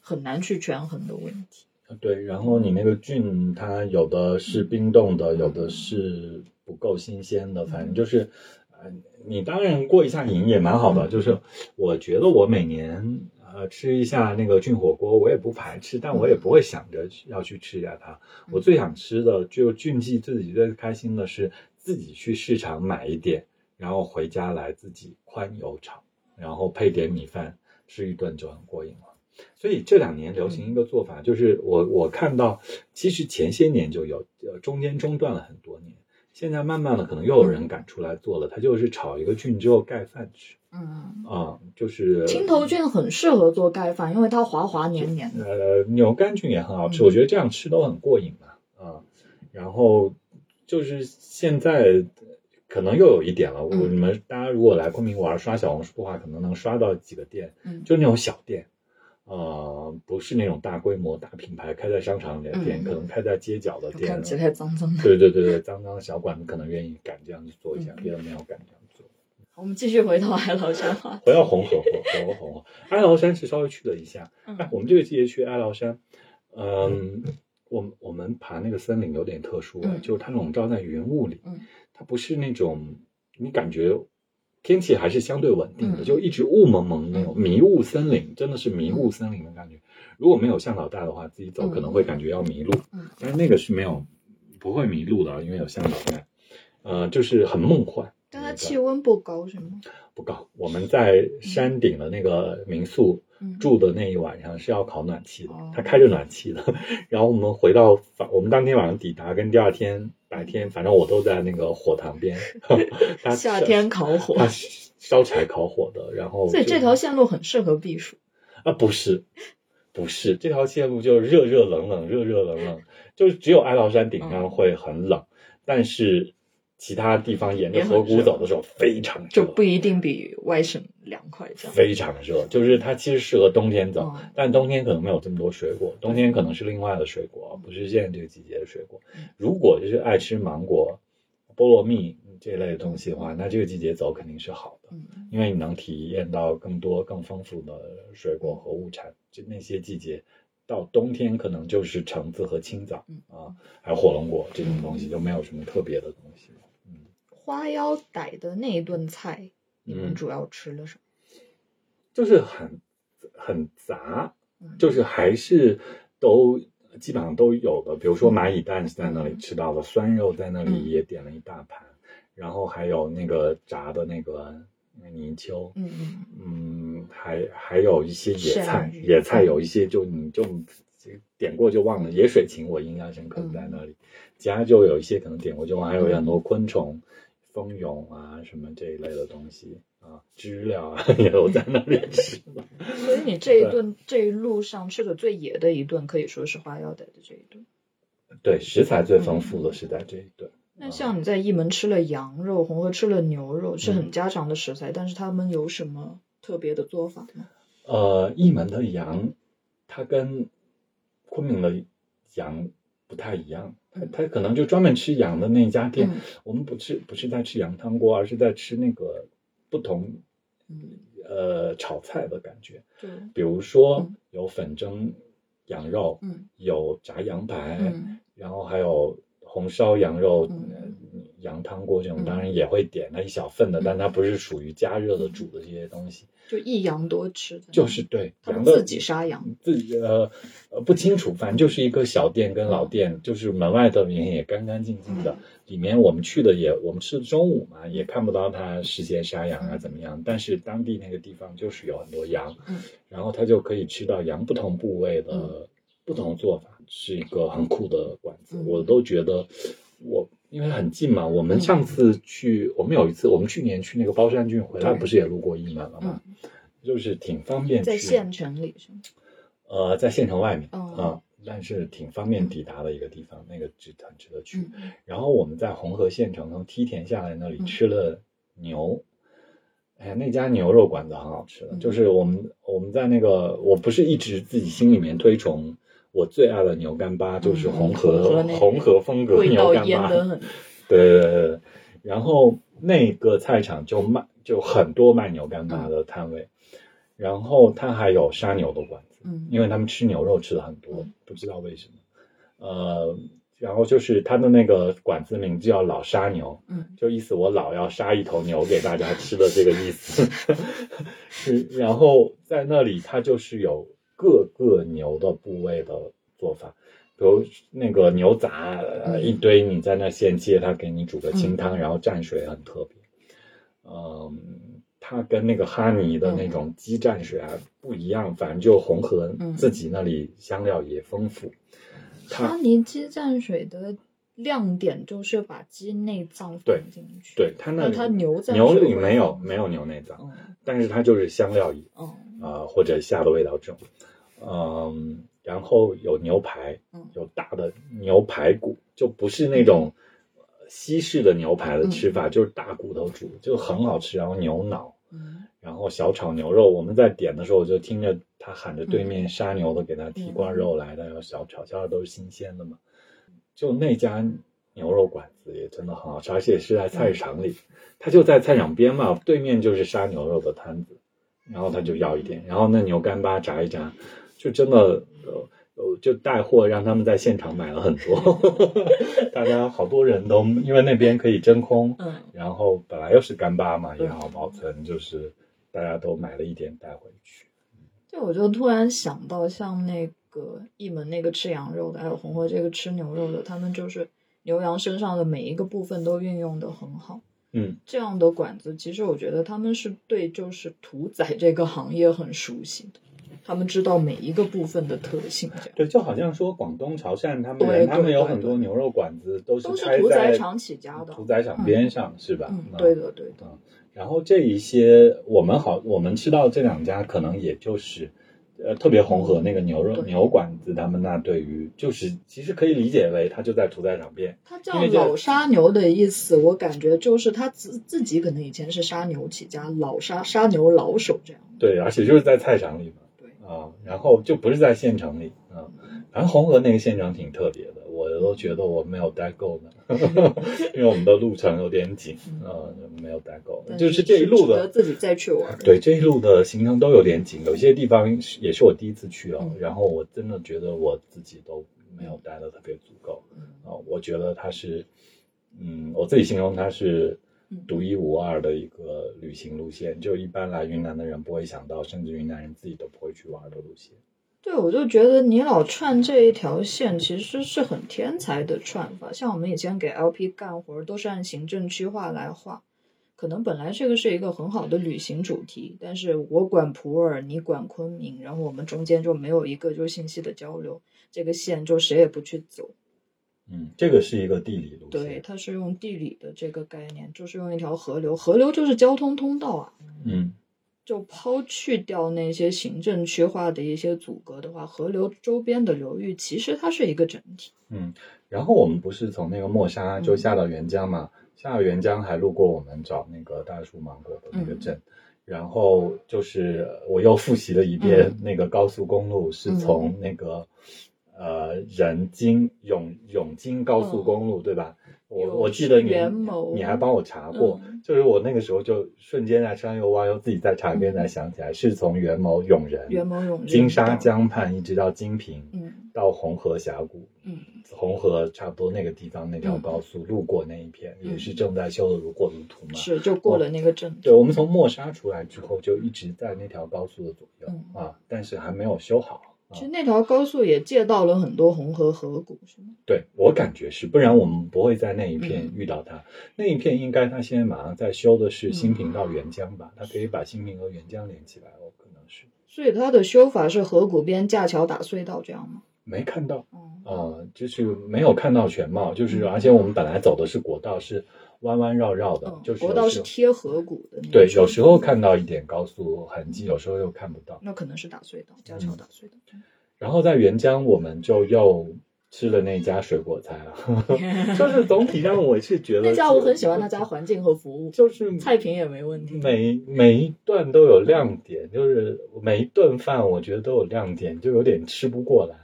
Speaker 2: 很难去权衡的问题。
Speaker 1: 对，然后你那个菌，它有的是冰冻的，有的是不够新鲜的，反正就是，呃，你当然过一下瘾也蛮好的。就是我觉得我每年呃吃一下那个菌火锅，我也不排斥，但我也不会想着要去吃一下它。我最想吃的就菌记自己最开心的是自己去市场买一点，然后回家来自己宽油炒，然后配点米饭吃一顿就很过瘾了。所以这两年流行一个做法，就是我我看到，其实前些年就有，呃，中间中断了很多年，现在慢慢的可能又有人敢出来做了，它就是炒一个菌之后盖饭吃。
Speaker 2: 嗯，
Speaker 1: 啊、就是
Speaker 2: 青头菌很适合做盖饭，因为它滑滑黏黏的。
Speaker 1: 呃牛肝菌也很好吃，
Speaker 2: 嗯。
Speaker 1: 我觉得这样吃都很过瘾嘛啊、然后就是现在。可能又有一点了，我
Speaker 2: 嗯。
Speaker 1: 你们大家如果来昆明玩刷小红书的话，可能能刷到几个店，
Speaker 2: 嗯，
Speaker 1: 就那种小店，呃，不是那种大规模、大品牌开在商场里的店，
Speaker 2: 嗯
Speaker 1: 可能开在街角的店
Speaker 2: 看，起来脏脏的。
Speaker 1: 对对对对，脏脏的小馆子可能愿意敢这样去做一下，
Speaker 2: 嗯
Speaker 1: 别人没有敢这样做。
Speaker 2: 我们继续回到哀牢山话题。
Speaker 1: 回到红河，<laughs> 回到红河，哀牢山是稍微去了一下。我们这个季节去哀牢山，嗯，我们我们爬那个森林有点特殊，
Speaker 2: 嗯
Speaker 1: 就是它笼罩在云雾里，
Speaker 2: 嗯
Speaker 1: 它不是那种你感觉天气还是相对稳定的，
Speaker 2: 嗯。
Speaker 1: 就一直雾蒙蒙那种迷雾森林，真的是迷雾森林的感觉。如果没有向导带的话，自己走
Speaker 2: 嗯。
Speaker 1: 可能会感觉要迷路，
Speaker 2: 嗯。
Speaker 1: 但是那个是没有不会迷路的，因为有向导带，呃，就是很梦幻。
Speaker 2: 但它气温不高是吗？
Speaker 1: 不高，我们在山顶的那个民宿
Speaker 2: 嗯
Speaker 1: 住的那一晚上是要烤暖气的
Speaker 2: 哦，
Speaker 1: 它开着暖气的。然后我们回到反，我们当天晚上抵达，跟第二天白天，反正我都在那个火塘边。<laughs> 它
Speaker 2: 夏天烤火
Speaker 1: 它烧柴烤火的，然后
Speaker 2: 所以这条线路很适合避暑。
Speaker 1: 啊不是不是这条线路就热热冷冷热热冷冷，就是只有哀牢山顶上会很冷，但是其他地方沿着河谷走的时候非常热，
Speaker 2: 就不一定比外省凉快这样。
Speaker 1: 非常热，就是它其实适合冬天走，
Speaker 2: 嗯
Speaker 1: 但冬天可能没有这么多水果，冬天可能是另外的水果，不是现在这个季节的水果
Speaker 2: 嗯。
Speaker 1: 如果就是爱吃芒果、菠萝蜜这类的东西的话，那这个季节走肯定是好的，
Speaker 2: 嗯
Speaker 1: 因为你能体验到更多、更丰富的水果和物产。就那些季节，到冬天可能就是橙子和青枣
Speaker 2: 嗯
Speaker 1: 啊，还有火龙果这种东西，就没有什么特别的东西。嗯。
Speaker 2: 花腰傣的那一顿菜，你们
Speaker 1: 嗯
Speaker 2: 主要吃了什么？
Speaker 1: 就是很很杂，
Speaker 2: 嗯
Speaker 1: 就是还是都基本上都有的。比如说蚂蚁蛋是在那里吃到的，酸肉在那里
Speaker 2: 嗯
Speaker 1: 也点了一大盘，然后还有那个炸的那个泥鳅，
Speaker 2: 嗯
Speaker 1: 还还有一些野菜野菜有一些就你就点过就忘了，野水芹我印象深刻
Speaker 2: 嗯
Speaker 1: 在那里，其他就有一些可能点过就忘，还有很多昆虫。蜂蛹啊，什么这一类的东西啊，知了啊，<laughs> 也都在那里吃。<laughs>
Speaker 2: 所以你这一顿这一路上吃的最野的一顿，可以说是花腰带的这一顿。
Speaker 1: 对，食材最丰富的是在这一顿。
Speaker 2: 那像你在义门吃了羊肉，红河吃了牛肉，是
Speaker 1: 嗯
Speaker 2: 很家常的食材，但是他们有什么特别的做法吗？
Speaker 1: 呃，义门的羊，它跟昆明的羊不太一样，它
Speaker 2: 嗯
Speaker 1: 它可能就专门吃羊的那家店，
Speaker 2: 嗯。
Speaker 1: 我们不吃不是在吃羊汤锅，而是在吃那个不同
Speaker 2: 嗯，
Speaker 1: 呃炒菜的感觉，
Speaker 2: 就
Speaker 1: 比如说
Speaker 2: 嗯。
Speaker 1: 有粉蒸羊肉，
Speaker 2: 嗯。
Speaker 1: 有炸羊排，
Speaker 2: 嗯。
Speaker 1: 然后还有红烧羊肉、羊汤锅这种，
Speaker 2: 嗯。
Speaker 1: 当然也会点它一小份的，
Speaker 2: 嗯。
Speaker 1: 但它不是属于加热的煮的这些东西，
Speaker 2: 就一羊多吃的，
Speaker 1: 就是对羊的
Speaker 2: 自己杀羊。
Speaker 1: 自己呃呃不清楚，反正就是一个小店跟老店，就是门外的人也干干净净的，
Speaker 2: 嗯。
Speaker 1: 里面我们去的也我们吃的中午嘛，也看不到他事先杀羊啊
Speaker 2: 嗯
Speaker 1: 怎么样，但是当地那个地方就是有很多羊，
Speaker 2: 嗯。
Speaker 1: 然后他就可以吃到羊不同部位的
Speaker 2: 嗯。
Speaker 1: 不同做法，是一个很酷的馆子，
Speaker 2: 嗯。
Speaker 1: 我都觉得我。因为很近嘛，我们
Speaker 2: 嗯
Speaker 1: 上次去，我们有一次，我们去年去那个包山郡回来，不是也路过义门了吗？就是挺方便去。
Speaker 2: 在县城里是吗？
Speaker 1: 呃，在县城外面啊、
Speaker 2: 哦
Speaker 1: 但是挺方便抵达的一个地方，那个值很值得去。
Speaker 2: 嗯
Speaker 1: 然后我们在红河县城从梯田下来那里
Speaker 2: 嗯
Speaker 1: 吃了牛，哎呀，那家牛肉馆子很好吃的，
Speaker 2: 嗯
Speaker 1: 就是我们我们在那个，我不是一直自己心里面推崇我最爱的牛干巴，就是红河、
Speaker 2: 嗯红河
Speaker 1: 风格牛干巴，对对对对，然后那个菜场就卖就很多卖牛干巴的摊位，然后它还有杀牛的馆子，
Speaker 2: 嗯
Speaker 1: 因为他们吃牛肉吃的很多
Speaker 2: 嗯，
Speaker 1: 不知道为什么，呃，然后就是他的那个馆子名字叫老杀牛，
Speaker 2: 嗯
Speaker 1: 就意思我老要杀一头牛给大家吃的这个意思 <laughs> <laughs> 是，然后在那里他就是有各个牛的部位的做法。比如那个牛杂，一堆你在那现切，他给你煮个清汤，
Speaker 2: 嗯
Speaker 1: 然后蘸水很特别。嗯，它跟那个哈尼的那种鸡蘸水啊不一样，反正就红河
Speaker 2: 嗯
Speaker 1: 自己那里香料也丰富。
Speaker 2: 哈尼鸡蘸水的亮点就是把鸡内脏
Speaker 1: 对
Speaker 2: 放进去，
Speaker 1: 对它那
Speaker 2: 那它牛蘸
Speaker 1: 牛里没有没有牛内脏，
Speaker 2: 嗯
Speaker 1: 但是它就是香料啊、或者虾的味道重。嗯，然后有牛排，
Speaker 2: 嗯
Speaker 1: 有大的牛排骨，就不是那种呃西式的牛排的吃法，就是大骨头煮，就很好吃。然后牛脑，
Speaker 2: 嗯
Speaker 1: 然后小炒牛肉，我们在点的时候，我就听着他喊着对面杀牛的给他提罐肉来的，然后小炒，小炒都是新鲜的嘛。就那家牛肉馆子也真的很好吃，而且是在菜市场里，他就在菜场边嘛，对面就是杀牛肉的摊子，然后他就要一点，然后那牛干巴炸一炸，就真的呃呃就带货让他们在现场买了很多，<laughs> 大家好多人都因为那边可以真空，
Speaker 2: 嗯，
Speaker 1: 然后本来又是干巴嘛，也好保存，就是大家都买了一点带回去。
Speaker 2: 对我就突然想到，像那个一门那个吃羊肉的，还有红河这个吃牛肉的，他们就是牛羊身上的每一个部分都运用的很好。
Speaker 1: 嗯，
Speaker 2: 这样的馆子，其实我觉得他们是对就是屠宰这个行业很熟悉的，他们知道每一个部分的特性，这样。
Speaker 1: 对，就好像说广东潮汕他们他们有很多牛肉馆子都是
Speaker 2: 都是屠宰场起家的
Speaker 1: 屠宰场边上，是吧？
Speaker 2: 嗯，
Speaker 1: 嗯。
Speaker 2: 对的对的，
Speaker 1: 然后这一些我们好，我们吃到这两家可能也就是，呃，特别红河那个牛肉牛馆子，他们那对于就是其实可以理解为它就在屠宰场边，
Speaker 2: 它叫老杀牛的意思，我感觉就是他自自己可能以前是杀牛起家，老杀杀牛老手这样。
Speaker 1: 对，而且就是在菜场里嘛，
Speaker 2: 对。
Speaker 1: 啊，然后就不是在县城里啊，反正红河那个县城挺特别的，我都觉得我没有待够呢，<laughs> 因为我们的路程有点紧，呃，没有待够，就是这一路的。
Speaker 2: 自己再去玩。<laughs>
Speaker 1: 对这一路的行程都有点紧，有些地方也是我第一次去哦，
Speaker 2: 嗯
Speaker 1: 然后我真的觉得我自己都没有待的特别足够
Speaker 2: 嗯
Speaker 1: 啊、我觉得它是，嗯，我自己形容它是
Speaker 2: 嗯
Speaker 1: 独一无二的一个旅行路线，就一般来云南的人不会想到，甚至云南人自己都不会去玩的路线。
Speaker 2: 对，我就觉得你老串这一条线其实是很天才的串法。像我们以前给 LP 干活都是按行政区划来画，可能本来这个是一个很好的旅行主题，但是我管普洱，你管昆明，然后我们中间就没有一个就是信息的交流，这个线就谁也不去走。
Speaker 1: 嗯，这个是一个地理路
Speaker 2: 对，它是用地理的这个概念，就是用一条河流，河流就是交通通道啊。
Speaker 1: 嗯
Speaker 2: 就抛去掉那些行政区划的一些阻隔的话，河流周边的流域其实它是一个整体。
Speaker 1: 嗯，然后我们不是从那个墨沙就下到沅江嘛，下到沅江还路过我们找那个大树芒果的那个镇。然后就是我又复习了一遍那个高速公路，是从那个呃仁金永永金高速公路，对吧？我我记得你你还帮我查过，
Speaker 2: 嗯
Speaker 1: 就是我那个时候就瞬间在山又挖又自己在查一遍才想起来，是从元谋永仁、
Speaker 2: 元谋永仁
Speaker 1: 金沙江畔一直到金平，
Speaker 2: 嗯
Speaker 1: 到红河峡谷，
Speaker 2: 嗯
Speaker 1: 红河差不多那个地方那条高速路过那一片，
Speaker 2: 嗯
Speaker 1: 也是正在修的如火如荼嘛。
Speaker 2: 是就过了那个镇。
Speaker 1: 对，我们从墨沙出来之后，就一直在那条高速的左右、
Speaker 2: 嗯
Speaker 1: 啊，但是还没有修好。啊
Speaker 2: 其实那条高速也借到了很多红河河谷，是吗？
Speaker 1: 对我感觉是，不然我们不会在那一片
Speaker 2: 嗯
Speaker 1: 遇到它。那一片应该它现在马上在修的是新平到沅江吧？它可以把新平和沅江连起来哦，可能是
Speaker 2: 所以它的修法是河谷边架桥打隧道这样吗？
Speaker 1: 没看到。
Speaker 2: 哦，
Speaker 1: 呃，就是没有看到全貌，就是
Speaker 2: 嗯
Speaker 1: 而且我们本来走的是国道，是弯弯绕绕的，
Speaker 2: 嗯
Speaker 1: 就是
Speaker 2: 国道是贴河谷的
Speaker 1: 对，有时候看到一点高速痕迹，有时候又看不到。
Speaker 2: 那可能是打隧道，架桥打隧道。
Speaker 1: 然后在沅江，我们就又吃了那家水果菜了，<laughs> 就是总体上我是觉得
Speaker 2: 那家我很喜欢那家环境和服务，
Speaker 1: 就是
Speaker 2: 菜品也没问题。
Speaker 1: 每每一段都有亮点，就是每一顿饭我觉得都有亮点，就有点吃不过来，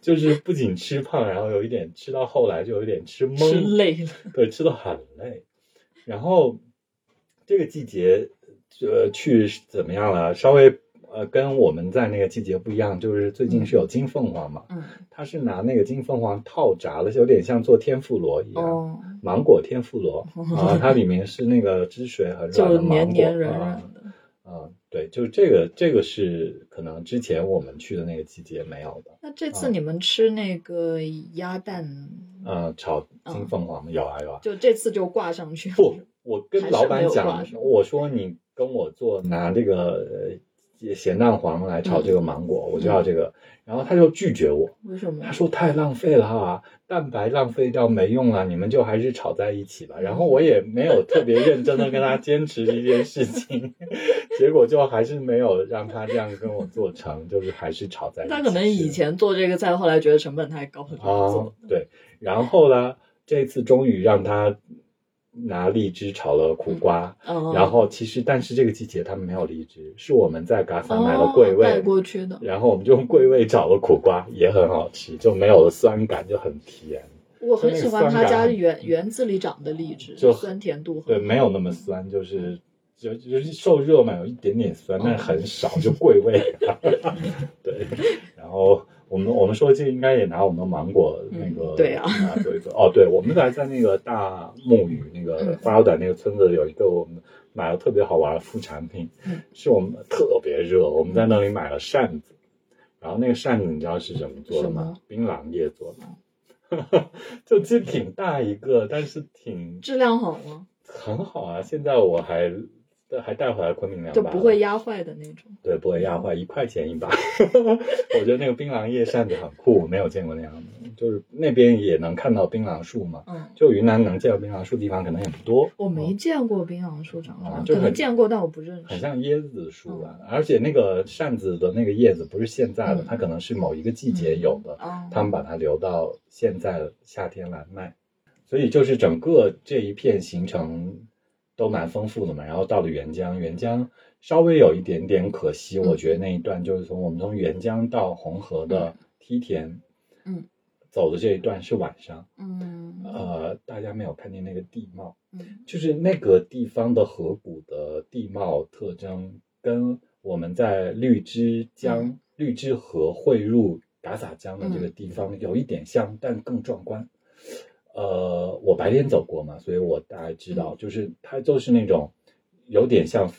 Speaker 1: 就是不仅吃胖，然后有一点吃到后来就有一点吃懵，
Speaker 2: 吃累了，
Speaker 1: 对，吃的很累。然后这个季节，呃，去怎么样了？稍微呃，跟我们在那个季节不一样，就是最近是有金凤凰嘛，
Speaker 2: 嗯，
Speaker 1: 它是拿那个金凤凰套炸了，有点像做天妇罗一样，
Speaker 2: 哦，
Speaker 1: 芒果天妇罗 <laughs> 啊，它里面是那个汁水很软
Speaker 2: 就
Speaker 1: 的芒果
Speaker 2: 黏黏软
Speaker 1: 啊
Speaker 2: 软的。
Speaker 1: 啊，对，就这个这个是可能之前我们去的那个季节没有的。
Speaker 2: 那这次你们吃那个鸭蛋，
Speaker 1: 呃，炒金凤凰有啊有啊。
Speaker 2: 就这次就挂上去。
Speaker 1: 不，我跟老板讲，我说你跟我做拿这个呃咸蛋黄来炒这个芒果，我就要这个，然后他就拒绝我，
Speaker 2: 为什么
Speaker 1: 他？说太浪费了啊，蛋白浪费掉没用了，你们就还是炒在一起吧。然后我也没有特别认真的跟他坚持这件事情，<laughs> 结果就还是没有让他这样跟我做成，就是还是炒在一起。
Speaker 2: 他可能以前做这个菜，后来觉得成本太高了，就不
Speaker 1: 啊
Speaker 2: 做。，
Speaker 1: 对，然后呢，这次终于让他拿荔枝炒了苦瓜，
Speaker 2: 嗯，
Speaker 1: 然后其实但是这个季节他们没有荔枝，是我们在嘎萨买了桂
Speaker 2: 哦带
Speaker 1: 味，
Speaker 2: 过去的。
Speaker 1: 然后我们就用桂味炒了苦瓜，也很好吃，就没有了酸感，就很甜，
Speaker 2: 我很喜欢他家园园子里长的荔枝，
Speaker 1: 就
Speaker 2: 酸甜度很
Speaker 1: 对，没有那么酸，就是。就就是受热嘛，有一点点酸，但是很少，就桂味。<laughs> 对，<laughs> 然后我我们我们说这应该也拿我们的芒果那个
Speaker 2: 对啊
Speaker 1: 拿做一做哦，对，我们还在那个大木屿那个
Speaker 2: 嗯
Speaker 1: 花腰岛那个村子有一个我们买了特别好玩的副产品，
Speaker 2: 嗯
Speaker 1: 是我们特别热，我们在那里买了扇子，然后那个扇子你知道是什么做的吗？槟榔叶做的，<laughs> 就其实挺大一个，但是挺
Speaker 2: 质量好吗？
Speaker 1: 很好啊。现在我还还带回来昆明两把，
Speaker 2: 就不会压坏的那种。
Speaker 1: 对，不会压坏，一块钱一把。<laughs> 我觉得那个槟榔叶扇子很酷，我没有见过那样的。就是那边也能看到槟榔树嘛，
Speaker 2: 嗯，
Speaker 1: 就云南能见到槟榔树地方可能也不多。
Speaker 2: 我没见过槟榔树长啥，可能见过，但我不认识。
Speaker 1: 很像椰子树啊，而且那个扇子的那个叶子不是现在的，
Speaker 2: 嗯
Speaker 1: 它可能是某一个季节有的，
Speaker 2: 嗯，
Speaker 1: 他们把它留到现在夏天来卖，所以就是整个这一片行程都蛮丰富的嘛。然后到了沅江，沅江稍微有一点点可惜，
Speaker 2: 嗯。
Speaker 1: 我觉得那一段就是从我们从沅江到红河的梯田，
Speaker 2: 嗯，
Speaker 1: 走的这一段是晚上，
Speaker 2: 嗯。
Speaker 1: 呃，大家没有看见那个地貌，
Speaker 2: 嗯。
Speaker 1: 就是那个地方的河谷的地貌特征，跟我们在绿枝江、
Speaker 2: 嗯。
Speaker 1: 绿枝河汇入嘎洒江的这个地方有一点像，但更壮观。呃，我白天走过嘛，所以我大概知道，就是它就是那种有点像，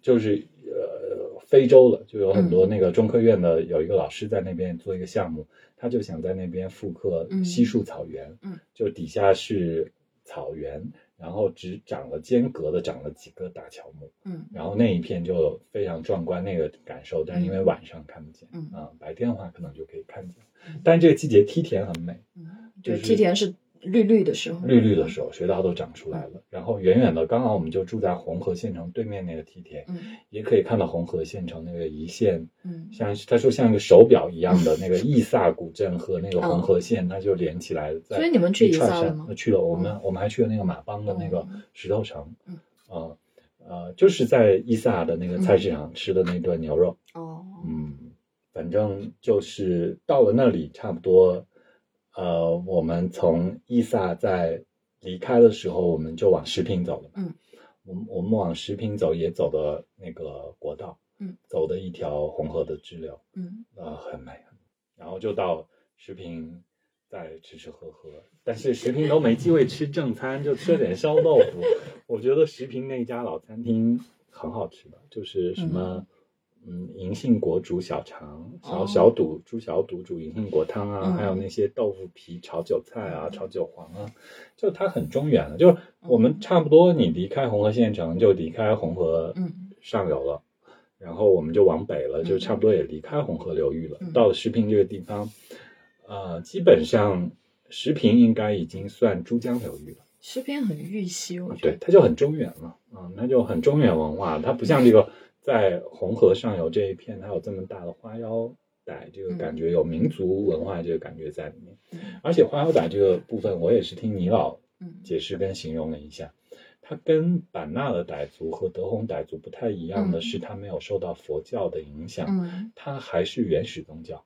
Speaker 1: 就是呃非洲了，就有很多那个中科院的有一个老师在那边做一个项目，他就想在那边复刻
Speaker 2: 嗯。
Speaker 1: 西树草原，
Speaker 2: 嗯。
Speaker 1: 就底下是草原，然后只长了间隔的长了几个大乔木，
Speaker 2: 嗯。
Speaker 1: 然后那一片就非常壮观那个感受，但是因为晚上看不见，
Speaker 2: 嗯。
Speaker 1: 啊、白天的话可能就可以看见
Speaker 2: 嗯，
Speaker 1: 但这个季节梯田很美，
Speaker 2: 嗯，对，
Speaker 1: 就是
Speaker 2: 梯田是绿绿的时候，
Speaker 1: 绿绿的时候水稻都长出来了，然后远远的刚好我们就住在红河县城对面那个梯田，
Speaker 2: 嗯。
Speaker 1: 也可以看到红河县城那个一线，
Speaker 2: 嗯。
Speaker 1: 像他说像一个手表一样的那个伊萨古镇和那个红河县，它就连起来在。
Speaker 2: 哦所以你们去萨了吗
Speaker 1: 呃去了，我们我们还去了那个马帮的那个
Speaker 2: 嗯
Speaker 1: 石头城，
Speaker 2: 嗯。
Speaker 1: 呃呃，就是在伊萨的那个菜市场吃的那顿牛肉，
Speaker 2: 哦，
Speaker 1: 嗯，反正就是到了那里，差不多，呃，我们从伊萨在离开的时候，我们就往石坪走了。
Speaker 2: 嗯，
Speaker 1: 我们我们往石坪走，也走的那个国道，
Speaker 2: 嗯，
Speaker 1: 走的一条红河的支流，
Speaker 2: 嗯
Speaker 1: 呃，很美。然后就到石坪，再吃吃喝喝。但是石坪都没机会吃正餐，就吃了点烧豆腐。<laughs> 我觉得石坪那家老餐厅很好吃的，就是什么，嗯，银杏果煮小肠、小
Speaker 2: 哦
Speaker 1: 小肚、猪小肚煮银杏果汤啊，
Speaker 2: 嗯
Speaker 1: 还有那些豆腐皮炒韭菜啊、炒韭黄啊，就它很中原的。就是我们差不多，你离开红河县城就离开红河
Speaker 2: 嗯
Speaker 1: 上游了。然后我们就往北了，就差不多也离开红河流域了。
Speaker 2: 嗯
Speaker 1: 到了石屏这个地方，呃，基本上石屏应该已经算珠江流域了。
Speaker 2: 石屏很玉溪，我觉
Speaker 1: 对
Speaker 2: 得，，
Speaker 1: 它就很中原了，嗯，它就很中原文化，它不像这个在红河上游这一片，它有这么大的花腰傣这个感觉，有民族文化这个感觉在里面。
Speaker 2: 嗯。
Speaker 1: 而且花腰傣这个部分，我也是听倪老
Speaker 2: 嗯。
Speaker 1: 解释跟形容了一下，它跟版纳的傣族和德宏傣族不太一样的
Speaker 2: 嗯。
Speaker 1: 是，它没有受到佛教的影响，
Speaker 2: 嗯。
Speaker 1: 它还是原始宗教，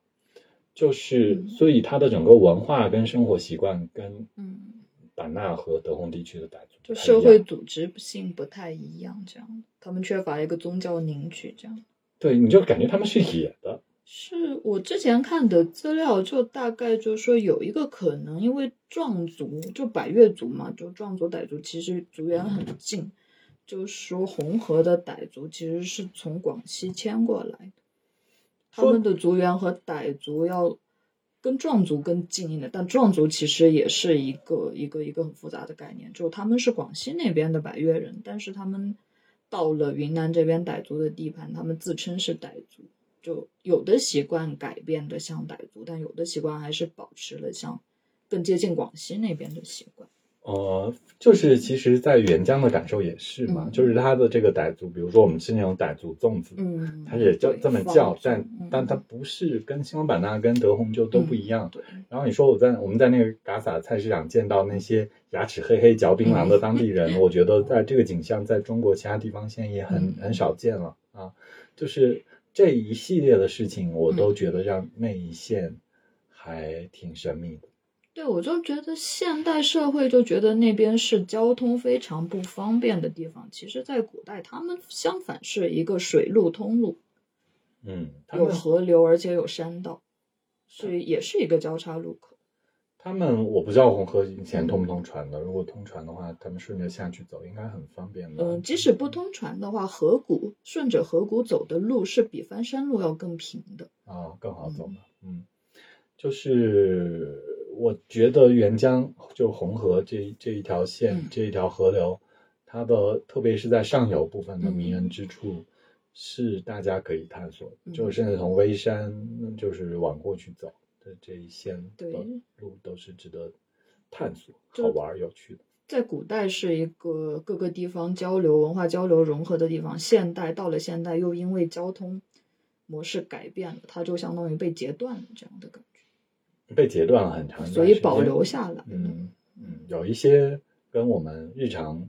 Speaker 1: 就是
Speaker 2: 嗯。
Speaker 1: 所以它的整个文化跟生活习惯跟
Speaker 2: 嗯，
Speaker 1: 版纳和德宏地区的傣族
Speaker 2: 就社会组织性不太一样，这样，他们缺乏一个宗教凝聚，这样。
Speaker 1: 对，你就感觉他们是野的，
Speaker 2: 是我之前看的资料，就大概就是说有一个可能，因为壮族就百越族嘛，就壮族、傣族其实族源很近，就是说红河的傣族其实是从广西迁过来的，他们的族源和傣族要跟壮族更近一点，但壮族其实也是一个一个一个很复杂的概念，就他们是广西那边的百越人，但是他们到了云南这边傣族的地盘，他们自称是傣族。就有的习惯改变的像傣族，但有的习惯还是保持了像更接近广西那边的习惯。
Speaker 1: 呃，就是其实，在沅江的感受也是嘛，
Speaker 2: 嗯
Speaker 1: 就是它的这个傣族，比如说我们吃那种傣族粽子，
Speaker 2: 嗯，
Speaker 1: 它也叫这么叫，但
Speaker 2: 嗯
Speaker 1: 但它不是跟西双版纳跟德宏就都不一样。
Speaker 2: 对，
Speaker 1: 然后你说我在我们在那个嘎洒菜市场见到那些牙齿黑黑嚼槟榔的当地人，我觉得在这个景象在中国其他地方现在也很
Speaker 2: 嗯
Speaker 1: 很少见了啊。就是这一系列的事情，我
Speaker 2: 嗯
Speaker 1: 都觉得让那一线还挺神秘的。
Speaker 2: 对，我就觉得现代社会就觉得那边是交通非常不方便的地方，其实，在古代他们相反是一个水路通路，
Speaker 1: 嗯，
Speaker 2: 有河流，而且有山道。是也是一个交叉路口。
Speaker 1: 他们我不知道红河以前通不通船的，如果通船的话，他们顺着下去走应该很方便的。
Speaker 2: 嗯，即使不通船的话，河谷顺着河谷走的路是比翻山路要更平的
Speaker 1: 啊，更好走嘛。嗯，就是我觉得沅江就红河这这一条线这一条河流，它的特别是在上游部分的迷人之处，是大家可以探索，就甚至从微山就是往过去走。的这一线的路都是值得探索、好玩、有趣的。
Speaker 2: 在古代是一个各个地方交流、文化交流融合的地方，现代到了现代又因为交通模式改变了，它就相当于被截断了这样的感觉。
Speaker 1: 被截断了很长，
Speaker 2: 所以保留下来。
Speaker 1: 嗯嗯，有一些跟我们日常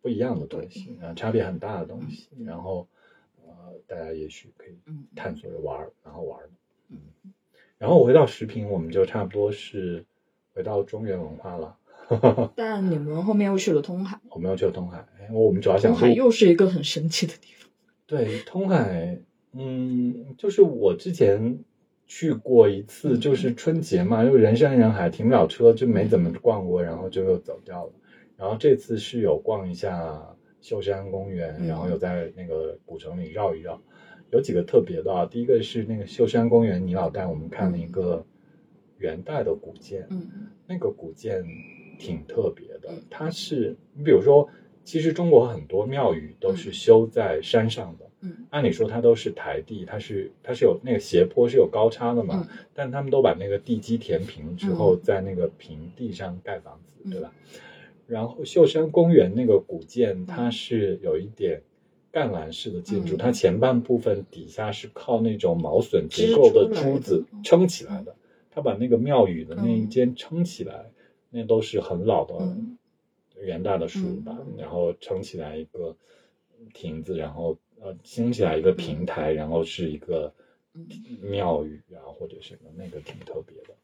Speaker 1: 不一样的东西啊，差别很大的东西，然后呃，大家也许可以探索着玩，然后玩。嗯。然后回到食品，我们就差不多是回到中原文化了。<laughs>
Speaker 2: 但你们后面又去了通海，
Speaker 1: 我们又去了通海。我们主要想
Speaker 2: 通海又是一个很神奇的地方。
Speaker 1: 对，通海，嗯，就是我之前去过一次，就是春节嘛，因为人山人海，停不了车，就没怎么逛过，然后就又走掉了。然后这次是有逛一下秀山公园，然后有在那个古城里绕一绕。有几个特别的啊，第一个是那个秀山公园，你老带我们看了一个元代的古建，
Speaker 2: 嗯。
Speaker 1: 那个古建挺特别的，它是你比如说，其实中国很多庙宇都是修在山上的，
Speaker 2: 嗯，
Speaker 1: 按理说它都是台地，它是它是有那个斜坡是有高差的嘛，但他们都把那个地基填平之后，在那个平地上盖房子，对吧？然后秀山公园那个古建，它是有一点。干栏式的建筑，它前半部分底下是靠那种毛笋结构的珠子撑起来的。它把那个庙宇的那一间撑起来，那都是很老的元大的树吧，然后撑起来一个亭子，然后呃兴起来一个平台，然后是一个庙宇啊或者什么，那个挺特别的。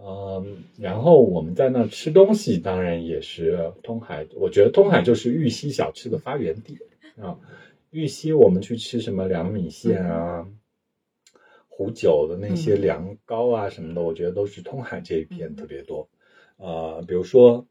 Speaker 1: 嗯，然后我们在那吃东西，当然也是通海。我觉得通海就是玉溪小吃的发源地。啊，玉溪我们去吃什么凉米线啊，壶酒的那些凉糕啊什么的，我觉得都是通海这一片特别多。呃，比如说，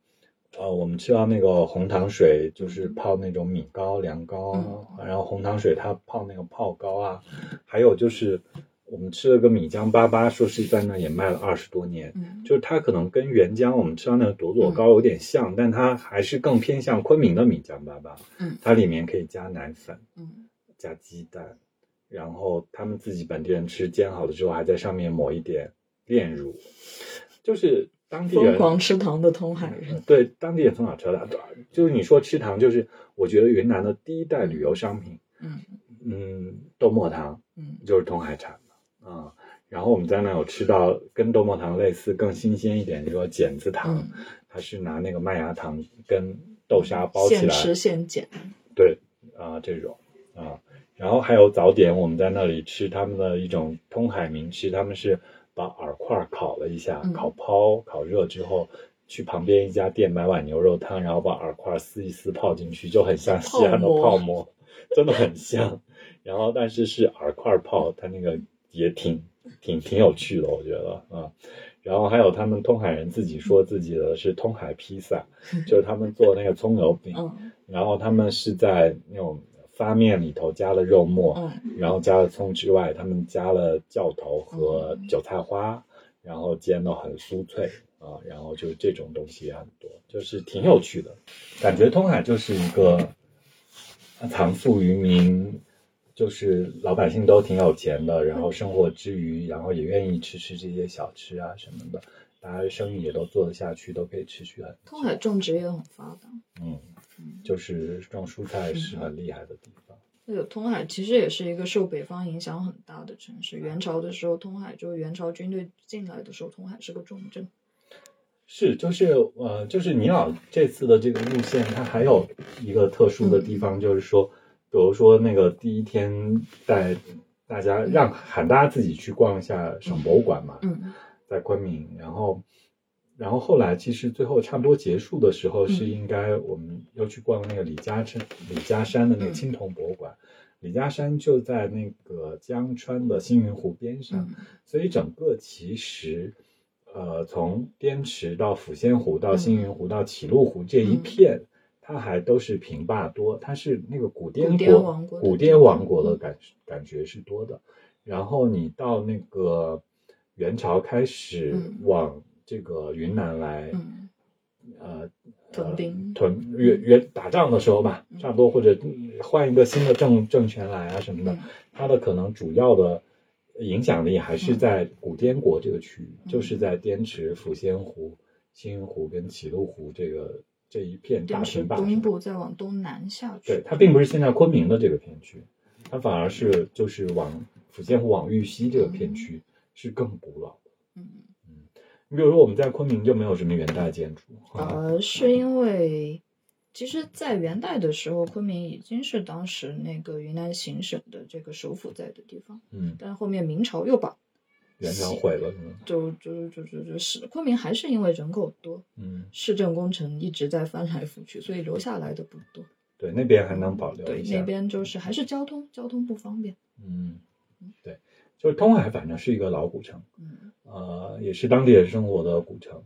Speaker 1: 呃，我们吃到那个红糖水，就是泡那种米糕、凉糕，然后红糖水它泡那个泡糕啊，还有就是。我们吃了个米浆粑粑，说是在那也卖了二十多年，就是它可能跟原浆我们吃到那个朵朵糕有点像，但它还是更偏向昆明的米浆粑粑。
Speaker 2: 嗯，
Speaker 1: 它里面可以加奶粉，
Speaker 2: 嗯，
Speaker 1: 加鸡蛋，然后他们自己本地人吃煎好了之后，还在上面抹一点炼乳，就是当地人
Speaker 2: 疯狂吃糖的通海人。
Speaker 1: 对，当地也很好吃的，就是你说吃糖，就是我觉得云南的第一代旅游商品，
Speaker 2: 嗯
Speaker 1: 嗯，豆沫糖，
Speaker 2: 嗯，
Speaker 1: 就是通海产的。啊，然后我们在那有吃到跟豆沫糖类似、更新鲜一点，就说剪子糖，它是拿那个麦芽糖跟豆沙包起来，
Speaker 2: 现吃现剪。
Speaker 1: 对啊，这种啊，然后还有早点，我们在那里吃他们的一种通海名吃，他们是把饵块烤了一下，烤抛烤热之后，去旁边一家店买碗牛肉汤，然后把饵块撕一撕泡进去，就很像西安的泡馍，真的很像。然后但是是饵块泡，它那个。也挺挺挺有趣的，我觉得啊，然后还有他们通海人自己说自己的是通海披萨，<laughs> 就是他们做那个葱油饼，然后他们是在那种发面里头加了肉末，然后加了葱之外，他们加了酵头和韭菜花，然后煎的很酥脆啊，然后就这种东西也很多，就是挺有趣的，感觉通海就是一个藏富于民。就是老百姓都挺有钱的，然后生活之余，然后也愿意吃吃这些小吃啊什么的，大家生意也都做得下去，都可以持续很。
Speaker 2: 通海种植也很发达，
Speaker 1: 嗯，就是种蔬菜是很厉害的地方。
Speaker 2: 那个通海其实也是一个受北方影响很大的城市。元朝的时候，通海就是元朝军队进来的时候，通海是个重镇。
Speaker 1: 是，就是呃，就是你老这次的这个路线，它还有一个特殊的地方，就是说。比如说那个第一天带大家让喊大家自己去逛一下省博物馆嘛，嗯在昆明，然后然后后来其实最后差不多结束的时候是应该我们又去逛那个李家山李家山的那个青铜博物馆，李家山就在那个江川的星云湖边上，所以整个其实，呃，从滇池到抚仙湖到星云湖到启鹿湖这一片，它还都是平坝多，它是那个古滇国古滇王国的感感觉是多的。然后你到那个元朝开始往这个云南来，呃。
Speaker 2: 屯兵、
Speaker 1: 屯越越打仗的时候吧，差不多或者换一个新的政政权来啊什么的，它的可能主要的影响力还是在古滇国这个区域，就是在滇池、抚仙湖、星云湖跟启鹿湖这个这一片大平坝
Speaker 2: 东部再往东南下去。
Speaker 1: 对，它并不是现在昆明的这个片区，它反而是就是往抚仙湖往玉溪这个片区是更古老的。嗯。你比如说，我们在昆明就没有什么元代建筑。
Speaker 2: 呃，是因为其实，在元代的时候，昆明已经是当时那个云南行省的这个首府在的地方。
Speaker 1: 嗯。
Speaker 2: 但后面明朝又把
Speaker 1: 元朝毁了，是吗？
Speaker 2: 就就就就就是昆明还是因为人口多，
Speaker 1: 嗯，
Speaker 2: 市政工程一直在翻来覆去，所以留下来的不多。
Speaker 1: 对，那边还能保留
Speaker 2: 对，那边就是还是交通交通不方便。
Speaker 1: 嗯，对，就是通海，反正是一个老古城。
Speaker 2: 嗯。
Speaker 1: 呃，也是当地人生活的古城。